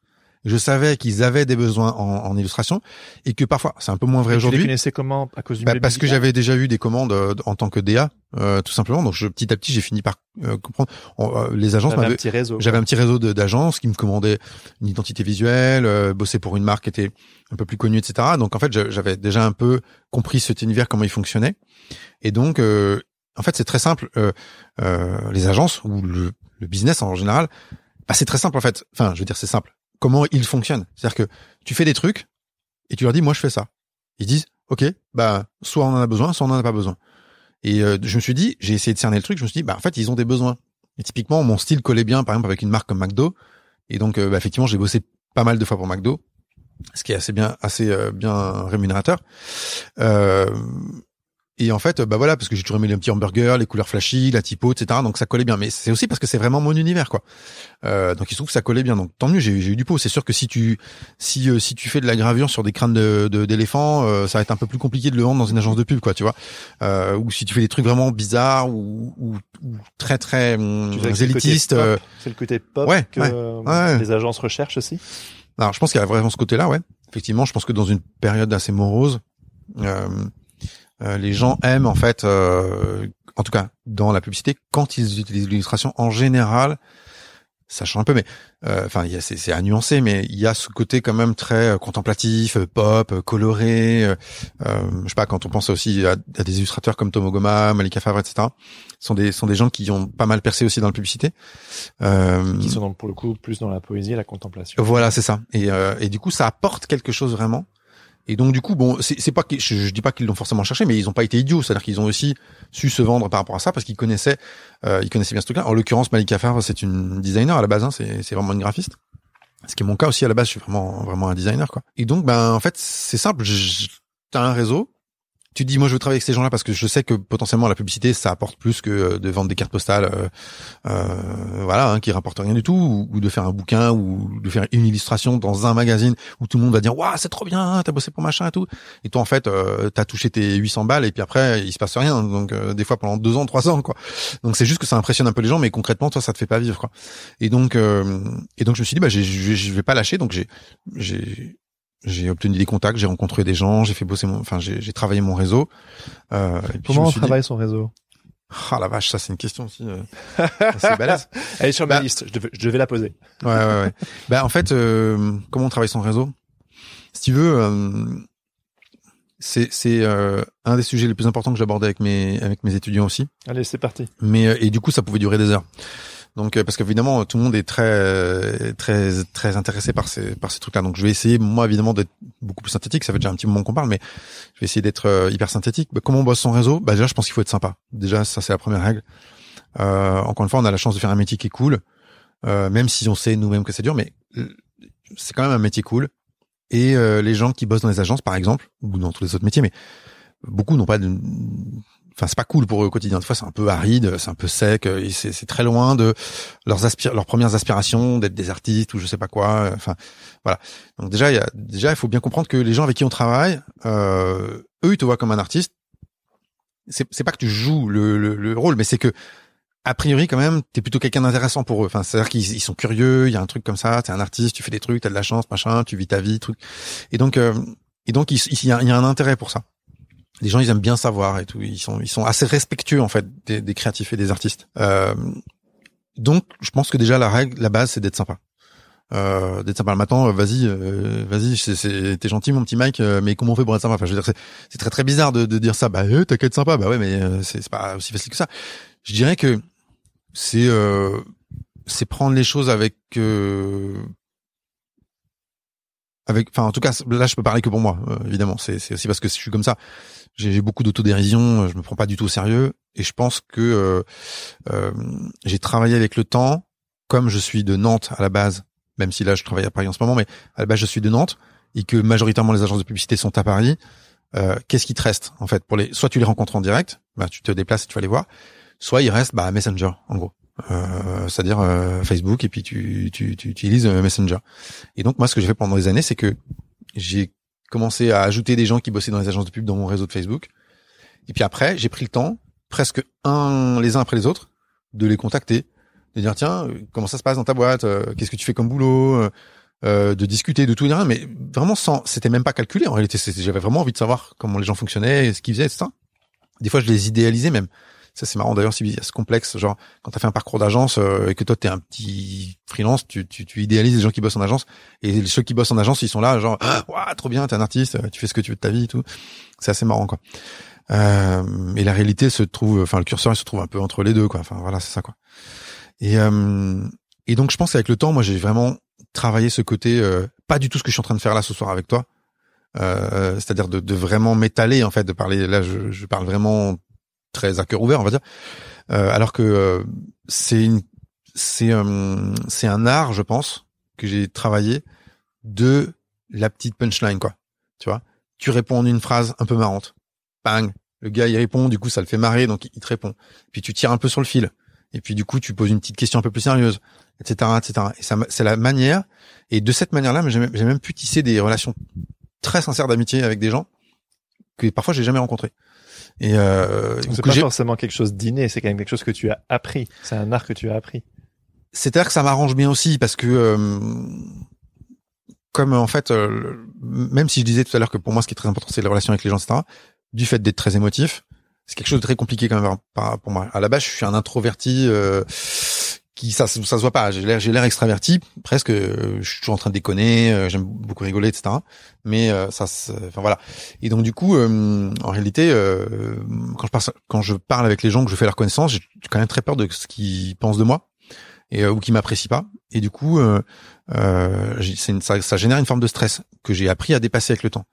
Speaker 1: je savais qu'ils avaient des besoins en, en, illustration et que parfois, c'est un peu moins vrai aujourd'hui. Tu
Speaker 2: les connaissais comment à cause du
Speaker 1: bah, Parce que j'avais déjà eu des commandes euh, en tant que DA, euh, tout simplement. Donc je, petit à petit, j'ai fini par euh, comprendre. les agences
Speaker 2: j'avais un petit réseau.
Speaker 1: J'avais un petit réseau d'agences qui me commandaient une identité visuelle, bosser pour une marque qui était un peu plus connue, etc. Donc en fait, j'avais déjà un peu compris cet univers comment il fonctionnait. Et donc, en fait, c'est très simple. les agences ou le, le business en général, bah, c'est très simple en fait. Enfin, je veux dire, c'est simple comment ils fonctionnent. C'est-à-dire que tu fais des trucs et tu leur dis moi je fais ça. Ils disent ok bah soit on en a besoin, soit on en a pas besoin. Et euh, je me suis dit j'ai essayé de cerner le truc. Je me suis dit bah en fait ils ont des besoins. Et typiquement mon style collait bien par exemple avec une marque comme McDo. Et donc euh, bah, effectivement j'ai bossé pas mal de fois pour McDo, ce qui est assez bien assez euh, bien rémunérateur. Et en fait, bah voilà, parce que j'ai toujours aimé les petits hamburgers, les couleurs flashy, la typo, etc. Donc ça collait bien. Mais c'est aussi parce que c'est vraiment mon univers, quoi. Euh, donc il se trouve que ça collait bien. Donc tant mieux, j'ai eu du pot. C'est sûr que si tu si euh, si tu fais de la gravure sur des crânes de d'éléphants, euh, ça va être un peu plus compliqué de le vendre dans une agence de pub, quoi, tu vois. Euh, ou si tu fais des trucs vraiment bizarres ou, ou, très très hum, élitistes.
Speaker 2: Euh, c'est le côté pop ouais, que les agences recherchent aussi?
Speaker 1: Alors je pense qu'il y a vraiment ce côté-là, ouais. Effectivement, je pense que dans une période assez morose. Euh, euh, les gens aiment en fait, euh, en tout cas dans la publicité, quand ils utilisent l'illustration, en général, ça change un peu, mais euh, enfin, c'est à nuancer, mais il y a ce côté quand même très contemplatif, pop, coloré. je sais pas, quand on pense aussi à, des illustrateurs comme Tom Goma, Malika Favre, etc. sont des sont des gens qui ont pas mal percé aussi dans la publicité.
Speaker 2: qui sont pour le coup plus dans la poésie et la contemplation.
Speaker 1: Voilà, c'est ça. Et, et du coup, ça apporte quelque chose vraiment et donc du coup, bon, c'est pas que je, je, dis pas qu'ils l'ont forcément cherché, mais ils ont pas été idiots. C'est-à-dire qu'ils ont aussi su se vendre par rapport à ça parce qu'ils connaissaient, euh, ils connaissaient bien ce truc-là. En l'occurrence, Malika Favre, c'est une designer à la base, hein, c'est vraiment une graphiste. Ce qui est mon cas aussi à la base, je suis vraiment vraiment un designer quoi. Et donc, ben en fait, c'est simple. T'as un réseau, tu dis moi je veux travailler avec ces gens-là parce que je sais que potentiellement la publicité ça apporte plus que euh, de vendre des cartes postales, euh, euh, voilà, hein, qui rapportent rien du tout, ou, de faire un bouquin ou de faire une illustration dans un magazine où tout le monde va dire waouh c'est trop bien, t'as bossé pour machin et tout, et toi en fait euh, t'as touché tes 800 balles et puis après il se passe rien, donc euh, des fois pendant deux ans, trois ans quoi. Donc c'est juste que ça impressionne un peu les gens, mais concrètement toi ça te fait pas vivre quoi. Et donc et donc je me suis dit bah je vais pas lâcher, donc j'ai j'ai j'ai obtenu des contacts, j'ai rencontré des gens, j'ai fait bosser mon, enfin j'ai travaillé mon réseau.
Speaker 2: Euh, Comment on travaille son réseau?
Speaker 1: Ah la vache, ça c'est une question aussi. Euh, c'est
Speaker 2: balèze. Elle est sur ma bah liste, je devais, je devais, la poser.
Speaker 1: Ouais ouais ouais. bah en fait, euh, comment on travaille son réseau? Si tu veux, euh, c'est c'est euh, un des sujets les plus importants que j'abordais avec mes avec mes étudiants aussi.
Speaker 2: Allez, c'est parti.
Speaker 1: Mais et du coup, ça pouvait durer des heures. Donc euh, parce qu'évidemment tout le monde est très très très intéressé par ces par ces trucs-là. Donc je vais essayer moi évidemment d'être beaucoup plus synthétique. Ça fait déjà un petit moment qu'on parle, mais je vais essayer d'être euh, hyper synthétique. Bah, comment on bosse son réseau Bah déjà je pense qu'il faut être sympa. Déjà ça c'est la première règle. Euh, encore une fois on a la chance de faire un métier qui est cool, euh, même si on sait nous-mêmes que c'est dur, mais c'est quand même un métier cool. Et les gens qui bossent dans les agences par exemple ou dans tous les autres métiers, mais beaucoup n'ont pas de enfin c'est pas cool pour eux au quotidien. Des fois c'est un peu aride, c'est un peu sec, euh, c'est très loin de leurs aspir leurs premières aspirations d'être des artistes ou je sais pas quoi. Enfin voilà. Donc déjà il y a déjà il faut bien comprendre que les gens avec qui on travaille, euh, eux ils te voient comme un artiste. C'est pas que tu joues le, le, le rôle, mais c'est que a priori quand même t'es plutôt quelqu'un d'intéressant pour eux. Enfin c'est à dire qu'ils sont curieux, il y a un truc comme ça, t'es un artiste, tu fais des trucs, t'as de la chance, machin, tu vis ta vie, truc. Et donc euh, et donc il, il y a un intérêt pour ça les gens ils aiment bien savoir et tout. Ils sont ils sont assez respectueux en fait des, des créatifs et des artistes. Euh, donc je pense que déjà la règle la base c'est d'être sympa. Euh, d'être sympa. Matin euh, vas-y euh, vas-y t'es gentil mon petit Mike euh, mais comment on fait pour être sympa? Enfin je veux dire c'est très très bizarre de, de dire ça. Bah euh, t'as qu'à être sympa. Bah ouais mais c'est pas aussi facile que ça. Je dirais que c'est c'est prendre les choses avec avec enfin en tout cas là je peux parler que pour moi évidemment. C'est c'est aussi parce que je suis comme ça j'ai beaucoup d'autodérision, euh, je me prends pas du tout au sérieux, et je pense que euh, euh, j'ai travaillé avec le temps, comme je suis de Nantes à la base, même si là je travaille à Paris en ce moment, mais à la base je suis de Nantes, et que majoritairement les agences de publicité sont à Paris. Euh, Qu'est-ce qui te reste en fait pour les Soit tu les rencontres en direct, bah tu te déplaces et tu vas les voir, soit il reste bah Messenger en gros. Euh, c'est-à-dire euh, Facebook et puis tu, tu, tu utilises Messenger. Et donc moi ce que j'ai fait pendant des années c'est que j'ai commencé à ajouter des gens qui bossaient dans les agences de pub dans mon réseau de Facebook. Et puis après, j'ai pris le temps, presque un les uns après les autres, de les contacter, de dire tiens, comment ça se passe dans ta boîte, euh, qu'est-ce que tu fais comme boulot, euh, euh, de discuter de tout et rien, mais vraiment sans, c'était même pas calculé en réalité. J'avais vraiment envie de savoir comment les gens fonctionnaient, ce qu'ils faisaient, etc. Des fois, je les idéalisais même. Ça c'est marrant d'ailleurs, a ce complexe, genre quand t'as fait un parcours d'agence euh, et que toi t'es un petit freelance, tu, tu, tu, idéalises les gens qui bossent en agence et ceux qui bossent en agence ils sont là genre ah, trop bien, t'es un artiste, tu fais ce que tu veux de ta vie et tout. C'est assez marrant quoi. Euh, et la réalité se trouve, enfin le curseur il se trouve un peu entre les deux quoi. Enfin voilà c'est ça quoi. Et euh, et donc je pense qu'avec le temps, moi j'ai vraiment travaillé ce côté, euh, pas du tout ce que je suis en train de faire là ce soir avec toi. Euh, c'est-à-dire de, de, vraiment m'étaler en fait, de parler. Là, je, je parle vraiment très à cœur ouvert, on va dire. Euh, alors que euh, c'est une, c'est euh, c'est un art, je pense, que j'ai travaillé de la petite punchline, quoi. Tu vois, tu réponds en une phrase un peu marrante, bang, le gars il répond, du coup ça le fait marrer, donc il te répond. Puis tu tires un peu sur le fil, et puis du coup tu poses une petite question un peu plus sérieuse, etc., etc. Et ça, c'est la manière. Et de cette manière-là, j'ai même pu tisser des relations très sincères d'amitié avec des gens que parfois j'ai jamais rencontrés.
Speaker 2: Et euh, c'est pas forcément quelque chose d'inné, c'est quand même quelque chose que tu as appris. C'est un art que tu as appris.
Speaker 1: C'est-à-dire que ça m'arrange bien aussi parce que euh, comme en fait, euh, même si je disais tout à l'heure que pour moi ce qui est très important c'est les relations avec les gens, etc. Du fait d'être très émotif, c'est quelque chose de très compliqué quand même pour moi. À la base, je suis un introverti. Euh, qui ça, ça se voit pas. J'ai l'air, j'ai l'air extraverti, presque. Euh, je suis toujours en train de déconner. Euh, j'aime beaucoup rigoler, etc. Mais euh, ça, enfin voilà. Et donc du coup, en réalité, quand je parle, quand je parle avec les gens, que je fais leur connaissance, j'ai quand même très peur de ce qu'ils pensent de moi et ou qu'ils m'apprécient pas. Et du coup, une, ça, ça, génère une forme de stress que j'ai appris à dépasser avec le temps.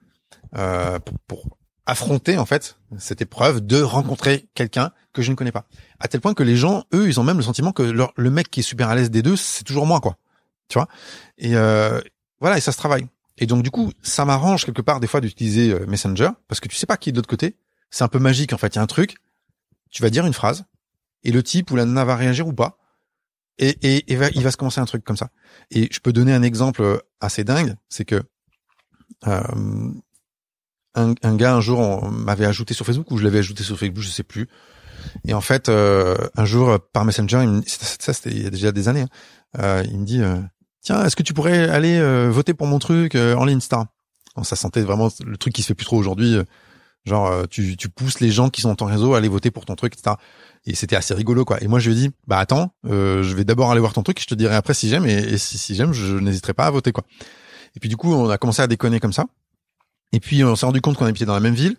Speaker 1: pour, pour affronter en fait cette épreuve de rencontrer quelqu'un que je ne connais pas. À tel point que les gens, eux, ils ont même le sentiment que le mec qui est super à l'aise des deux, c'est toujours moi, quoi. Tu vois? Et euh, voilà, et ça se travaille. Et donc du coup, ça m'arrange quelque part des fois d'utiliser euh, Messenger parce que tu sais pas qui est de l'autre côté. c'est un peu magique en fait. Il y a un truc, tu vas dire une phrase et le type ou la nana va réagir ou pas. Et, et, va, il va se commencer un truc comme ça. Et je peux donner un exemple assez dingue, c'est que euh, un, un, gars un jour m'avait ajouté sur Facebook ou je l'avais ajouté sur Facebook, je sais plus. Et en fait, euh, un jour par Messenger, il me, ça c'était il y a déjà des années, hein, euh, il me dit euh, tiens, est-ce que tu pourrais aller euh, voter pour mon truc en ligne star? Ça sentait vraiment le truc qui se fait plus trop aujourd'hui. genre tu, tu pousses les gens qui sont dans ton réseau à aller voter pour ton truc, etc. Et c'était assez rigolo quoi. Et moi je lui ai dit bah attends, je vais d'abord aller voir ton truc, je te dirai après si j'aime et, et, si, si j'aime, je n'hésiterai pas à voter quoi. Et puis du coup on a commencé à déconner comme ça. Et puis on s'est rendu compte qu'on habitait dans la même ville,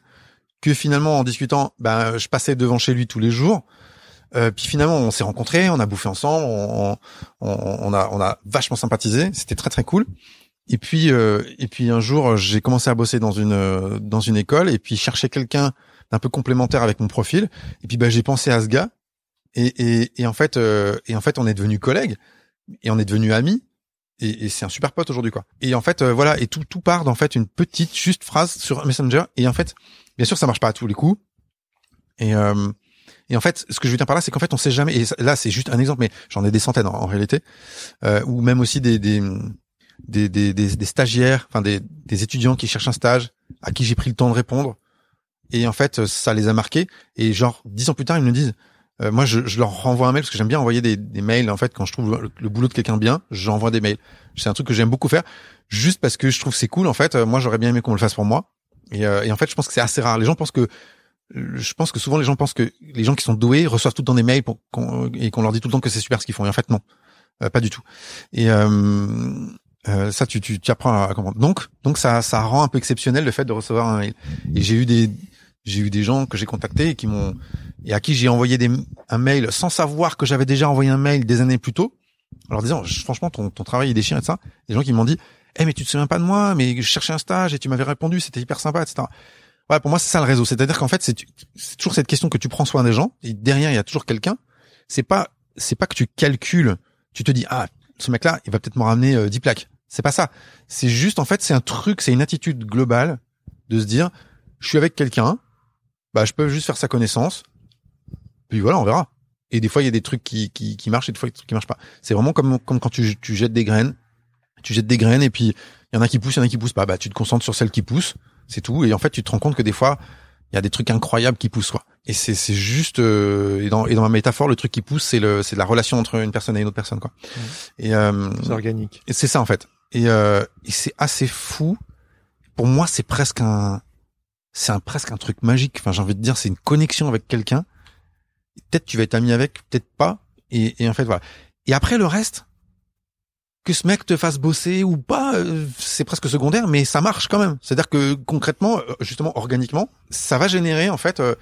Speaker 1: que finalement en discutant, ben je passais devant chez lui tous les jours. Euh, puis finalement on s'est rencontrés, on a bouffé ensemble, on, on, on, a on a vachement sympathisé, c'était très très cool. Et puis euh, et puis un jour j'ai commencé à bosser dans une dans une école et puis chercher quelqu'un d'un peu complémentaire avec mon profil. Et puis ben j'ai pensé à ce gars et et, et en fait euh, et en fait on est devenus collègues et on est devenus amis et, et c'est un super pote aujourd'hui quoi. Et en fait euh, voilà et tout tout part d'en fait une petite juste phrase sur Messenger. Et en fait bien sûr ça marche pas à tous les coups. Et euh, et en fait ce que je veux dire par là c'est qu'en fait on sait jamais et là c'est juste un exemple mais j'en ai des centaines en, réalité euh, ou même aussi des des des, des, des, stagiaires enfin des, des étudiants qui cherchent un stage à qui j'ai pris le temps de répondre. Et en fait ça les a marqués. Et genre dix ans plus tard ils me disent euh, moi, je, je, leur renvoie un mail parce que j'aime bien envoyer des, des, mails. En fait, quand je trouve le, boulot de quelqu'un bien, j'envoie des mails. C'est un truc que j'aime beaucoup faire, juste parce que je trouve c'est cool. En fait, euh, moi, j'aurais bien aimé qu'on le fasse pour moi. Et, euh, et en fait, je pense que c'est assez rare. Les gens pensent que, je pense que souvent les gens pensent que les gens qui sont doués reçoivent tout le temps des mails pour et qu'on leur dit tout le temps que c'est super ce qu'ils font. Et en fait, non, pas du tout. Et ça, tu, tu, tu apprends à comprendre. Donc, donc ça, ça rend un peu exceptionnel le fait de recevoir un mail. Et j'ai eu des, j'ai eu des gens que j'ai contactés et qui m'ont et à qui j'ai envoyé des, un mail sans savoir que j'avais déjà envoyé un mail des années plus tôt, en leur disant franchement ton, ton travail est déchiré et ça. Des gens qui m'ont dit eh mais tu te souviens pas de moi mais je cherchais un stage et tu m'avais répondu c'était hyper sympa etc. Ouais pour moi c'est ça le réseau c'est-à-dire qu'en fait c'est toujours cette question que tu prends soin des gens et derrière il y a toujours quelqu'un. C'est pas c'est pas que tu calcules tu te dis ah ce mec là il va peut-être me ramener euh, 10 plaques. C'est pas ça. C'est juste en fait c'est un truc c'est une attitude globale de se dire je suis avec quelqu'un bah je peux juste faire sa connaissance. Puis voilà, on verra. Et des fois il y a des trucs qui qui, qui marchent et des fois il y a des trucs qui marchent pas. C'est vraiment comme comme quand tu tu jettes des graines, tu jettes des graines et puis il y en a qui poussent, il y en a qui poussent pas. Bah tu te concentres sur celles qui poussent, c'est tout. Et en fait tu te rends compte que des fois il y a des trucs incroyables qui poussent quoi. Et c'est c'est juste euh, et dans et dans ma métaphore le truc qui pousse c'est le c'est la relation entre une personne et une autre personne quoi.
Speaker 2: Et euh, c'est organique.
Speaker 1: Et c'est ça en fait. Et, euh, et c'est assez fou. Pour moi c'est presque un c'est un, presque un truc magique. Enfin, j'ai envie de dire, c'est une connexion avec quelqu'un. Peut-être tu vas être ami avec, peut-être pas. Et, en fait, voilà. Et après, le reste, que ce mec te fasse bosser ou pas, euh, c'est presque secondaire, mais ça marche quand même. C'est-à-dire que concrètement, euh, justement, organiquement, ça va générer, en fait, euh,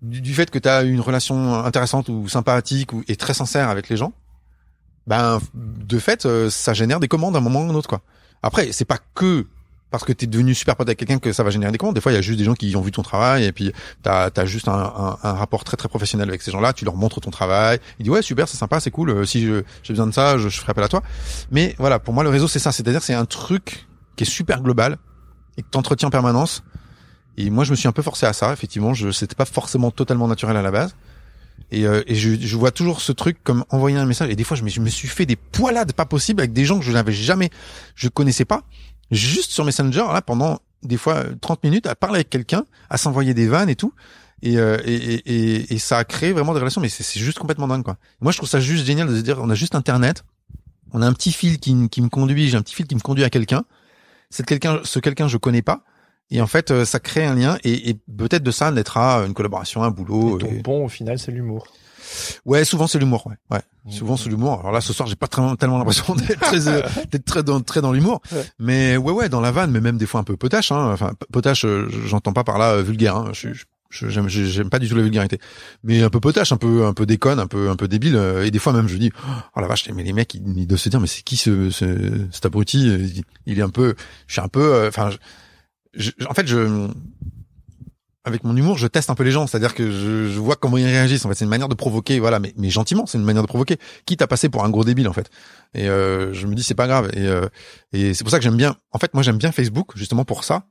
Speaker 1: du, fait que tu as une relation intéressante ou sympathique ou, et très sincère avec les gens, ben, de fait, ça génère des commandes à un moment ou à un autre, quoi. Après, c'est pas que parce que tu es devenu super pote avec quelqu'un que ça va générer des commandes. Des fois, il y a juste des gens qui ont vu ton travail et puis tu as, juste un, un, un, rapport très très professionnel avec ces gens-là. Tu leur montres ton travail. Ils disent ouais super, c'est sympa, c'est cool. Euh, si j'ai besoin de ça, je, je ferai appel à toi. Mais voilà, pour moi, le réseau c'est ça. C'est-à-dire c'est un truc qui est super global et que t'entretiens en permanence. Et moi, je me suis un peu forcé à ça. Effectivement, je c'était pas forcément totalement naturel à la base. Et, euh, et je, je, vois toujours ce truc comme envoyer un message. Et des fois, je me, je me suis fait des poilades pas possibles avec des gens que je n'avais jamais, je connaissais pas juste sur Messenger, là, pendant des fois 30 minutes, à parler avec quelqu'un, à s'envoyer des vannes et tout. Et, euh, et, et, et, ça a créé vraiment des relations, mais c'est juste complètement dingue, quoi. Moi, je trouve ça juste génial de se dire, on a juste Internet, on a un petit fil qui, qui me conduit, j'ai un petit fil qui me conduit à quelqu'un. C'est quelqu'un, ce quelqu'un, je connais pas. Et en fait, euh, ça crée un lien, et, et peut-être de ça naîtra une collaboration, un boulot.
Speaker 2: Et ton bon, au final, c'est l'humour.
Speaker 1: Ouais, souvent c'est l'humour. Ouais, ouais. Mmh. Souvent c'est l'humour. Alors là, ce soir, j'ai pas très, tellement l'impression d'être très, euh, d'être très dans, très dans l'humour. Mais ouais, ouais, dans la vanne, mais même des fois un peu potache. Hein. Enfin, potache, euh, j'entends pas par là euh, vulgaire. Hein. Je, je, j'aime, j'aime pas du tout la vulgarité, mais un peu potache, un peu, un peu déconne, un peu, un peu débile. Et des fois même, je dis, oh la vache, mais les mecs, ils, doivent se dire, mais c'est qui ce, ce cet abruti? Il est un peu, je suis un peu, enfin, en fait, je avec mon humour, je teste un peu les gens, c'est-à-dire que je, je, vois comment ils réagissent. En fait, c'est une manière de provoquer, voilà, mais, mais gentiment, c'est une manière de provoquer, quitte à passer pour un gros débile en fait. Et euh, je me dis c'est pas grave. Et, euh, et c'est pour ça que j'aime bien. En fait, moi j'aime bien Facebook justement pour ça,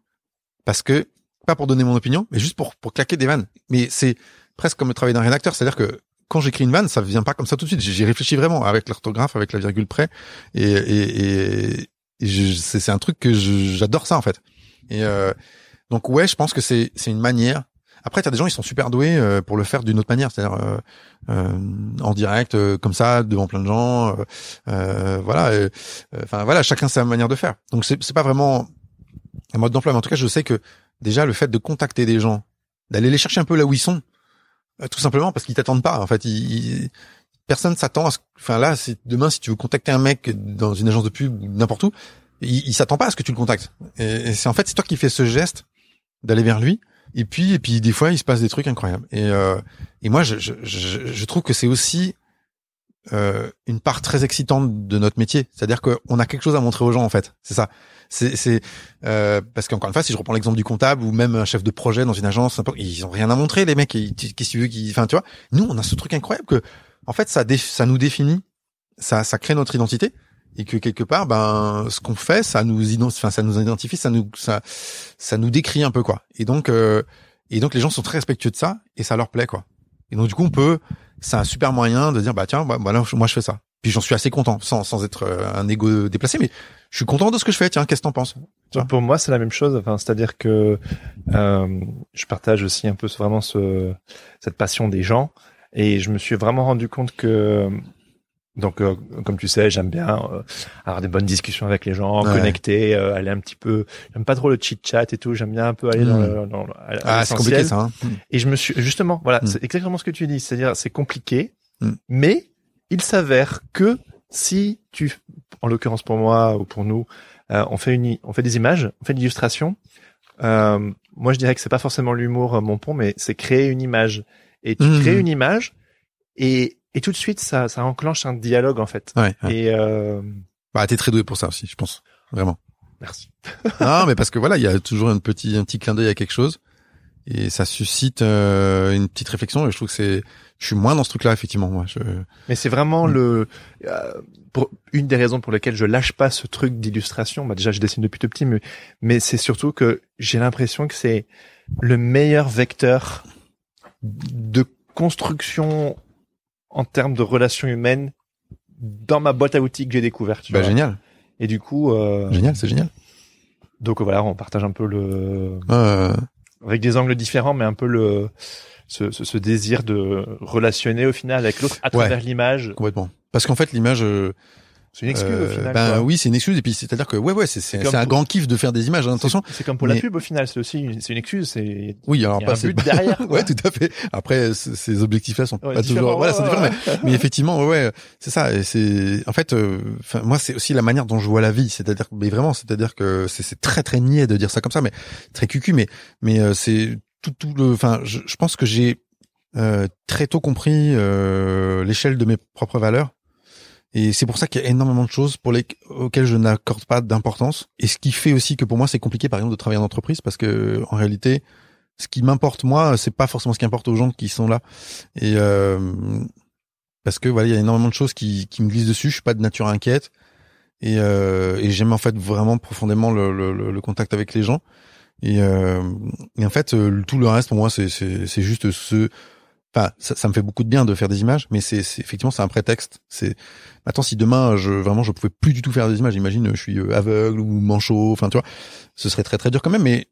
Speaker 1: parce que pas pour donner mon opinion, mais juste pour pour claquer des vannes. Mais c'est presque comme le travail d'un rédacteur, c'est-à-dire que quand j'écris une vanne, ça vient pas comme ça tout de suite. J'y réfléchis vraiment avec l'orthographe, avec la virgule près, et et, et, c'est un truc que j'adore ça en fait. Et euh, donc ouais, je pense que c'est c'est une manière. Après, t'as des gens ils sont super doués euh, pour le faire d'une autre manière, c'est-à-dire euh, euh en direct, euh, comme ça, devant plein de gens. voilà. Enfin voilà, chacun sa manière de faire. Donc c'est c'est pas vraiment un mode d'emploi, mais en tout cas, je sais que déjà le fait de contacter des gens, d'aller les chercher un peu là où ils sont, euh, tout simplement parce qu'ils t'attendent pas. En fait, ils, personne s'attend à ce. Enfin là, c'est demain si tu veux contacter un mec dans une agence de pub ou n'importe où, il, il s'attend pas à ce que tu le contactes. Et, c'est en fait c'est toi qui fais ce geste d'aller vers lui. Et puis et puis des fois il se passe des trucs incroyables. Et euh, et moi je je, je, trouve que c'est aussi euh, une part très excitante de notre métier. C'est-à-dire qu'on a quelque chose à montrer aux gens en fait. C'est ça. C'est, euh, parce qu'encore une fois, si je reprends l'exemple du comptable ou même un chef de projet dans une agence, ils ont rien à montrer les mecs. Qu'est-ce que tu enfin tu vois, nous on a ce truc incroyable que en fait ça ça nous définit, ça ça crée notre identité et que quelque part ben ce qu'on fait ça nous identifie, ça nous identifie, ça ça nous décrit un peu quoi. Et donc euh, et donc les gens sont très respectueux de ça et ça leur plaît quoi. Et donc du coup on peut c'est un super moyen de dire bah tiens bah, moi je fais ça. Puis j'en suis assez content sans sans être euh, un ego déplacé mais je suis content de ce que je fais. Tiens, qu'est-ce que t'en penses
Speaker 2: Pour moi, c'est la même chose. Enfin, c'est-à-dire que euh, je partage aussi un peu vraiment ce, cette passion des gens, et je me suis vraiment rendu compte que donc, euh, comme tu sais, j'aime bien euh, avoir des bonnes discussions avec les gens, connecter, euh, aller un petit peu. J'aime pas trop le chit chat et tout. J'aime bien un peu aller dans, hmm. le, dans,
Speaker 1: ah, c'est compliqué ça. Hein.
Speaker 2: Et je me suis justement, voilà, hmm. c'est exactement ce que tu dis. C'est-à-dire, c'est compliqué, hmm. mais il s'avère que si tu, en l'occurrence pour moi ou pour nous, euh, on fait une, on fait des images, on fait de l'illustration. Euh, moi, je dirais que c'est pas forcément l'humour euh, mon pont, mais c'est créer une image. Et tu mmh. crées une image et et tout de suite ça ça enclenche un dialogue en fait.
Speaker 1: Ouais,
Speaker 2: Et euh...
Speaker 1: bah t'es très doué pour ça aussi, je pense vraiment.
Speaker 2: Merci.
Speaker 1: non, mais parce que voilà, il y a toujours un petit un petit clin d'œil à quelque chose et ça suscite euh, une petite réflexion et je trouve que c'est je suis moins dans ce truc-là effectivement moi. Je...
Speaker 2: Mais c'est vraiment mm. le euh, pour une des raisons pour lesquelles je lâche pas ce truc d'illustration. Bah déjà je dessine depuis tout petit, mais mais c'est surtout que j'ai l'impression que c'est le meilleur vecteur de construction en termes de relations humaines dans ma boîte à outils que j'ai découverte.
Speaker 1: Bah génial.
Speaker 2: Et du coup. Euh...
Speaker 1: Génial, c'est génial.
Speaker 2: Donc voilà, on partage un peu le. Euh avec des angles différents, mais un peu le ce, ce, ce désir de relationner au final avec l'autre à travers l'image.
Speaker 1: Complètement. Parce qu'en fait, l'image. Euh,
Speaker 2: c'est une excuse au euh, final.
Speaker 1: Ben oui, c'est une excuse et puis c'est-à-dire que ouais ouais c'est c'est un grand kiff de faire des images. Hein, attention.
Speaker 2: C'est comme pour la pub au final, c'est aussi c'est une excuse. C'est
Speaker 1: oui alors pas
Speaker 2: but derrière.
Speaker 1: ouais tout à fait. Après ces objectifs-là sont pas toujours voilà sont différents, mais, mais, effectivement ouais c'est ça. Et c'est en fait euh, moi c'est aussi la manière dont je vois la vie. C'est-à-dire mais vraiment c'est-à-dire que c'est très très niais de dire ça comme ça, mais très cucu. Mais mais euh, c'est tout tout le. Enfin je, je pense que j'ai euh, très tôt compris euh, l'échelle de mes propres valeurs et c'est pour ça qu'il y a énormément de choses pour les, auxquelles je n'accorde pas d'importance. Et ce qui fait aussi que pour moi c'est compliqué, par exemple, de travailler en entreprise parce que en réalité, ce qui m'importe moi, c'est pas forcément ce qui importe aux gens qui sont là. Et euh, parce que voilà, il y a énormément de choses qui, qui me glissent dessus. Je suis pas de nature inquiète et, euh, et j'aime en fait vraiment profondément le, le, le, contact avec les gens. Et, euh, et en fait, euh, tout le reste pour moi, c'est c'est juste ce Enfin, ça, ça, me fait beaucoup de bien de faire des images, mais c'est effectivement c'est un prétexte. C'est attends si demain je vraiment je pouvais plus du tout faire des images. Imagine je suis euh, aveugle ou manchot. Enfin tu vois, ce serait très très dur quand même. Mais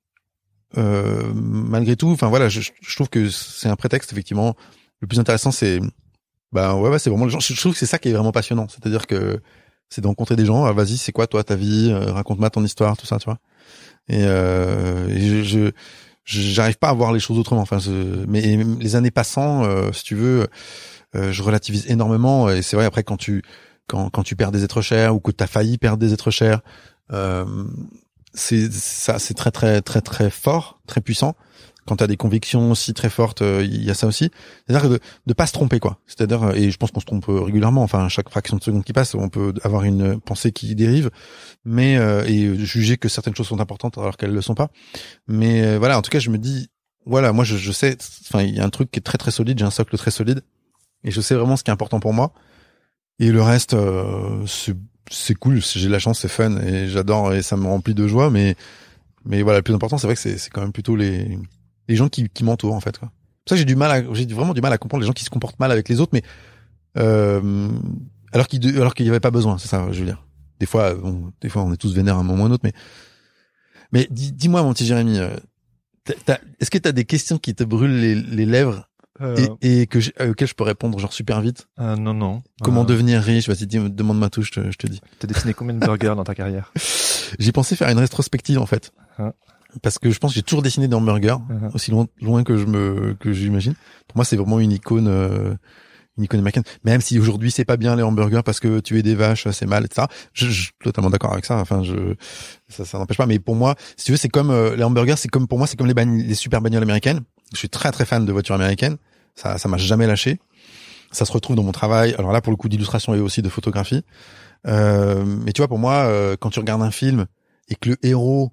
Speaker 1: euh, malgré tout, enfin voilà, je, je trouve que c'est un prétexte effectivement. Le plus intéressant c'est bah ouais, ouais c'est vraiment les gens. Je trouve que c'est ça qui est vraiment passionnant. C'est-à-dire que c'est de rencontrer des gens. Ah, vas-y, c'est quoi toi ta vie euh, Raconte-moi ton histoire, tout ça, tu vois. Et, euh, je, je j'arrive pas à voir les choses autrement. Enfin, mais les années passant, euh, si tu veux, euh, je relativise énormément. Et c'est vrai après quand tu quand quand tu perds des êtres chers ou que tu as failli perdre des êtres chers, euh, c'est ça, c'est très très très très fort, très puissant quand tu as des convictions aussi très fortes, euh, il y a ça aussi. C'est-à-dire de ne pas se tromper, quoi. C'est-à-dire, euh, et je pense qu'on se trompe régulièrement, enfin, chaque fraction de seconde qui passe, on peut avoir une pensée qui dérive, mais euh, et juger que certaines choses sont importantes alors qu'elles le sont pas. Mais voilà, en tout cas, je me dis, voilà, moi, je, je sais, enfin, il y a un truc qui est très très solide, j'ai un socle très solide, et je sais vraiment ce qui est important pour moi. Et le reste, c'est cool, j'ai la chance, c'est fun, et j'adore, et ça me remplit de joie, mais Mais voilà, le plus important, c'est vrai que c'est quand même plutôt les, les gens qui, qui m'entourent, en fait, quoi. Pour ça, j'ai du mal à, j'ai vraiment du mal à comprendre les gens qui se comportent mal avec les autres, mais, euh, alors qu'il, alors qu'il n'y avait pas besoin, c'est ça, je veux dire. Des fois, bon, des fois, on est tous vénères à un moment ou un autre, mais, mais dis, dis-moi, mon petit Jérémy, euh, est-ce que t'as des questions qui te brûlent les, les lèvres
Speaker 2: Euh,
Speaker 1: et, et que j'ai- auxquelles je peux répondre genre super vite?
Speaker 2: Euh, non, non.
Speaker 1: Comment
Speaker 2: Euh,
Speaker 1: devenir riche? Vas-y, dis- demande-moi tout, je te, je te dis.
Speaker 2: T'as dessiné combien de burgers dans ta carrière?
Speaker 1: J'ai pensé faire une rétrospective en fait,
Speaker 2: Hein?
Speaker 1: Parce que je pense que j'ai toujours dessiné des hamburgers,
Speaker 2: Mhm.
Speaker 1: aussi loin, loin que je me que j'imagine. Pour moi, c'est vraiment une icône, euh, une icône américaine. Même si aujourd'hui c'est pas bien les hamburgers parce que tuer des vaches c'est mal, etc. Je, je suis totalement d'accord avec ça. Enfin, je ça, ça n'empêche pas. Mais pour moi, si tu veux, c'est comme euh, les hamburgers, c'est comme pour moi, c'est comme les, bagn- les super bagnoles américaines. Je suis très très fan de voitures américaines. Ça, ça m'a jamais lâché. Ça se retrouve dans mon travail. Alors là, pour le coup d'illustration et aussi de photographie. Euh, mais tu vois, pour moi, euh, quand tu regardes un film et que le héros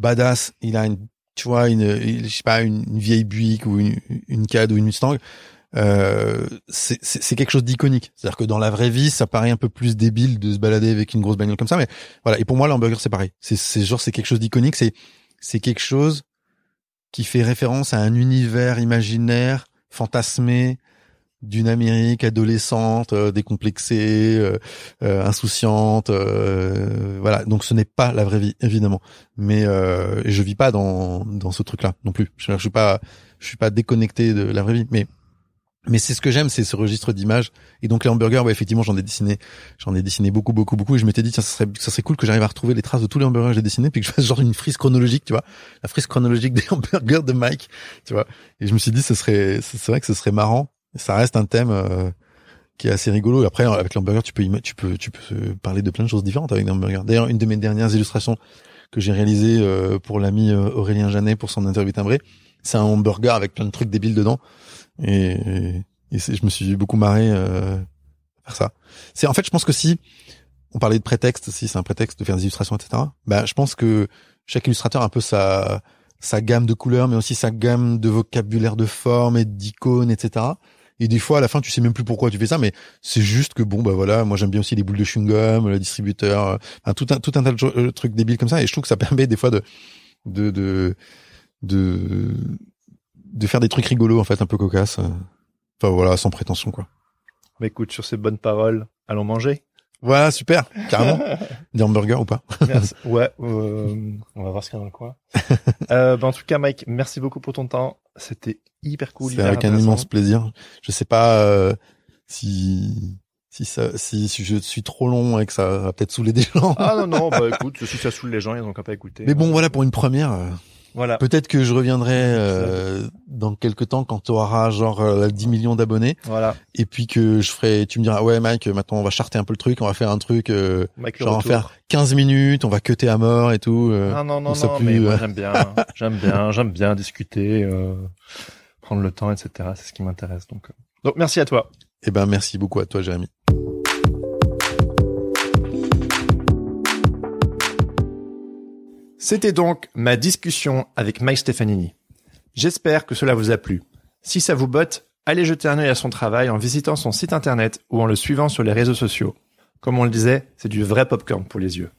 Speaker 1: badass, il a une, tu vois, une, je sais pas, une, vieille Buick ou une, une CAD ou une Mustang, euh, c'est quelque chose d'iconique. C'est-à-dire que dans la vraie vie, ça paraît un peu plus débile de se balader avec une grosse bagnole comme ça, mais voilà. Et pour moi, l'hamburger, c'est pareil. C'est c'est genre, c'est quelque chose d'iconique. C'est c'est quelque chose qui fait référence à un univers imaginaire, fantasmé, d'une Amérique adolescente, euh, décomplexée, euh, euh, insouciante, voilà. Donc ce n'est pas la vraie vie, évidemment. Mais je vis pas dans dans ce truc-là non plus. Je, je suis pas je suis pas déconnecté de la vraie vie, mais mais c'est ce que j'aime, c'est ce registre d'images. Et donc les hamburgers, ouais, effectivement, j'en ai dessiné, j'en ai dessiné beaucoup, beaucoup, beaucoup. Et je m'étais dit, tiens, ça serait, ça serait cool que j'arrive à retrouver les traces de tous les hamburgers que j'ai dessinés, puis que je fasse genre une frise chronologique, tu vois, la frise chronologique des hamburgers de Mike, tu vois. Et je me suis dit, ce serait, c'est vrai que ce serait marrant. Ça reste un thème euh, qui est assez rigolo. Après, avec l'hamburger, tu peux, tu peux, tu peux parler de plein de choses différentes avec des hamburgers. D'ailleurs, une de mes dernières illustrations que j'ai réalisées euh, pour l'ami euh, Aurélien Janet pour son interview timbrée, c'est un hamburger avec plein de trucs débiles dedans. Et, et, et je me suis beaucoup marré euh, à faire ça. C'est en fait, je pense que si on parlait de prétexte, si c'est un prétexte de faire des illustrations, etc. Bah, je pense que chaque illustrateur a un peu sa sa gamme de couleurs, mais aussi sa gamme de vocabulaire de formes et d'icônes, etc. Et des fois, à la fin, tu sais même plus pourquoi tu fais ça, mais c'est juste que bon, bah voilà, moi j'aime bien aussi les boules de chewing-gum, le distributeur, euh, tout un tout un tas de euh, trucs débiles comme ça. Et je trouve que ça permet des fois de de de de, de faire des trucs rigolos en fait, un peu cocasses. euh. Enfin voilà, sans prétention quoi.
Speaker 2: Bah écoute, sur ces bonnes paroles, allons manger.
Speaker 1: Voilà, super, carrément. Des hamburgers ou pas
Speaker 2: Merci. Ouais, euh, on va voir ce qu'il y a dans le coin. euh, bah, en tout cas, Mike, merci beaucoup pour ton temps. C'était hyper cool.
Speaker 1: C'est avec un immense plaisir. Je sais pas euh, si si ça si, si je suis trop long et que ça va peut-être saouler des gens.
Speaker 2: Ah non, non, bah écoute, si ça saoule les gens, ils ont qu'à pas écouter.
Speaker 1: Mais bon, voilà pour une première.
Speaker 2: Voilà.
Speaker 1: Peut-être que je reviendrai euh, dans quelques temps quand tu auras genre euh, 10 millions d'abonnés
Speaker 2: Voilà.
Speaker 1: et puis que je ferai tu me diras ouais Mike maintenant on va charter un peu le truc, on va faire un truc euh, genre en faire 15 minutes, on va cutter à mort et tout. euh.
Speaker 2: Non, non, non,
Speaker 1: plus,
Speaker 2: mais moi
Speaker 1: euh.
Speaker 2: j'aime bien, j'aime bien, j'aime bien discuter, euh, prendre le temps, etc. C'est ce qui m'intéresse. Donc, donc merci à toi.
Speaker 1: Eh ben merci beaucoup à toi Jérémy.
Speaker 2: C'était donc ma discussion avec Mike Stefanini. J'espère que cela vous a plu. Si ça vous botte, allez jeter un œil à son travail en visitant son site internet ou en le suivant sur les réseaux sociaux. Comme on le disait, c'est du vrai popcorn pour les yeux.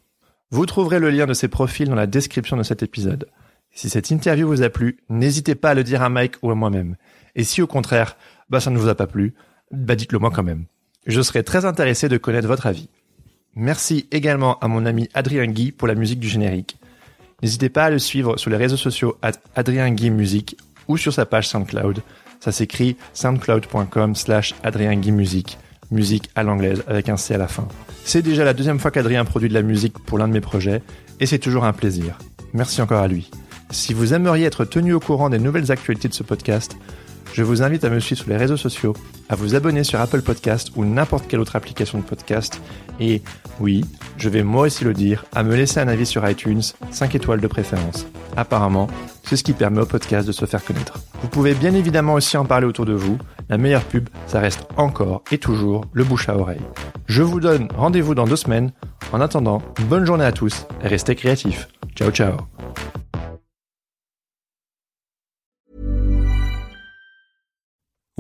Speaker 2: Vous trouverez le lien de ses profils dans la description de cet épisode. Si cette interview vous a plu, n'hésitez pas à le dire à Mike ou à moi-même. Et si au contraire, bah ça ne vous a pas plu, bah dites-le moi quand même. Je serais très intéressé de connaître votre avis. Merci également à mon ami Adrien Guy pour la musique du générique. N'hésitez pas à le suivre sur les réseaux sociaux Adrien Guy ou sur sa page SoundCloud. Ça s'écrit soundcloud.com slash Adrien Guy. Musique à l'anglaise avec un C à la fin. C'est déjà la deuxième fois qu'Adrien produit de la musique pour l'un de mes projets et c'est toujours un plaisir. Merci encore à lui. Si vous aimeriez être tenu au courant des nouvelles actualités de ce podcast, je vous invite à me suivre sur les réseaux sociaux, à vous abonner sur Apple Podcast ou n'importe quelle autre application de podcast. Et oui, je vais moi aussi le dire, à me laisser un avis sur iTunes, 5 étoiles de préférence. Apparemment, c'est ce qui permet au podcast de se faire connaître. Vous pouvez bien évidemment aussi en parler autour de vous. La meilleure pub, ça reste encore et toujours le bouche à oreille. Je vous donne rendez-vous dans deux semaines. En attendant, bonne journée à tous et restez créatifs. Ciao ciao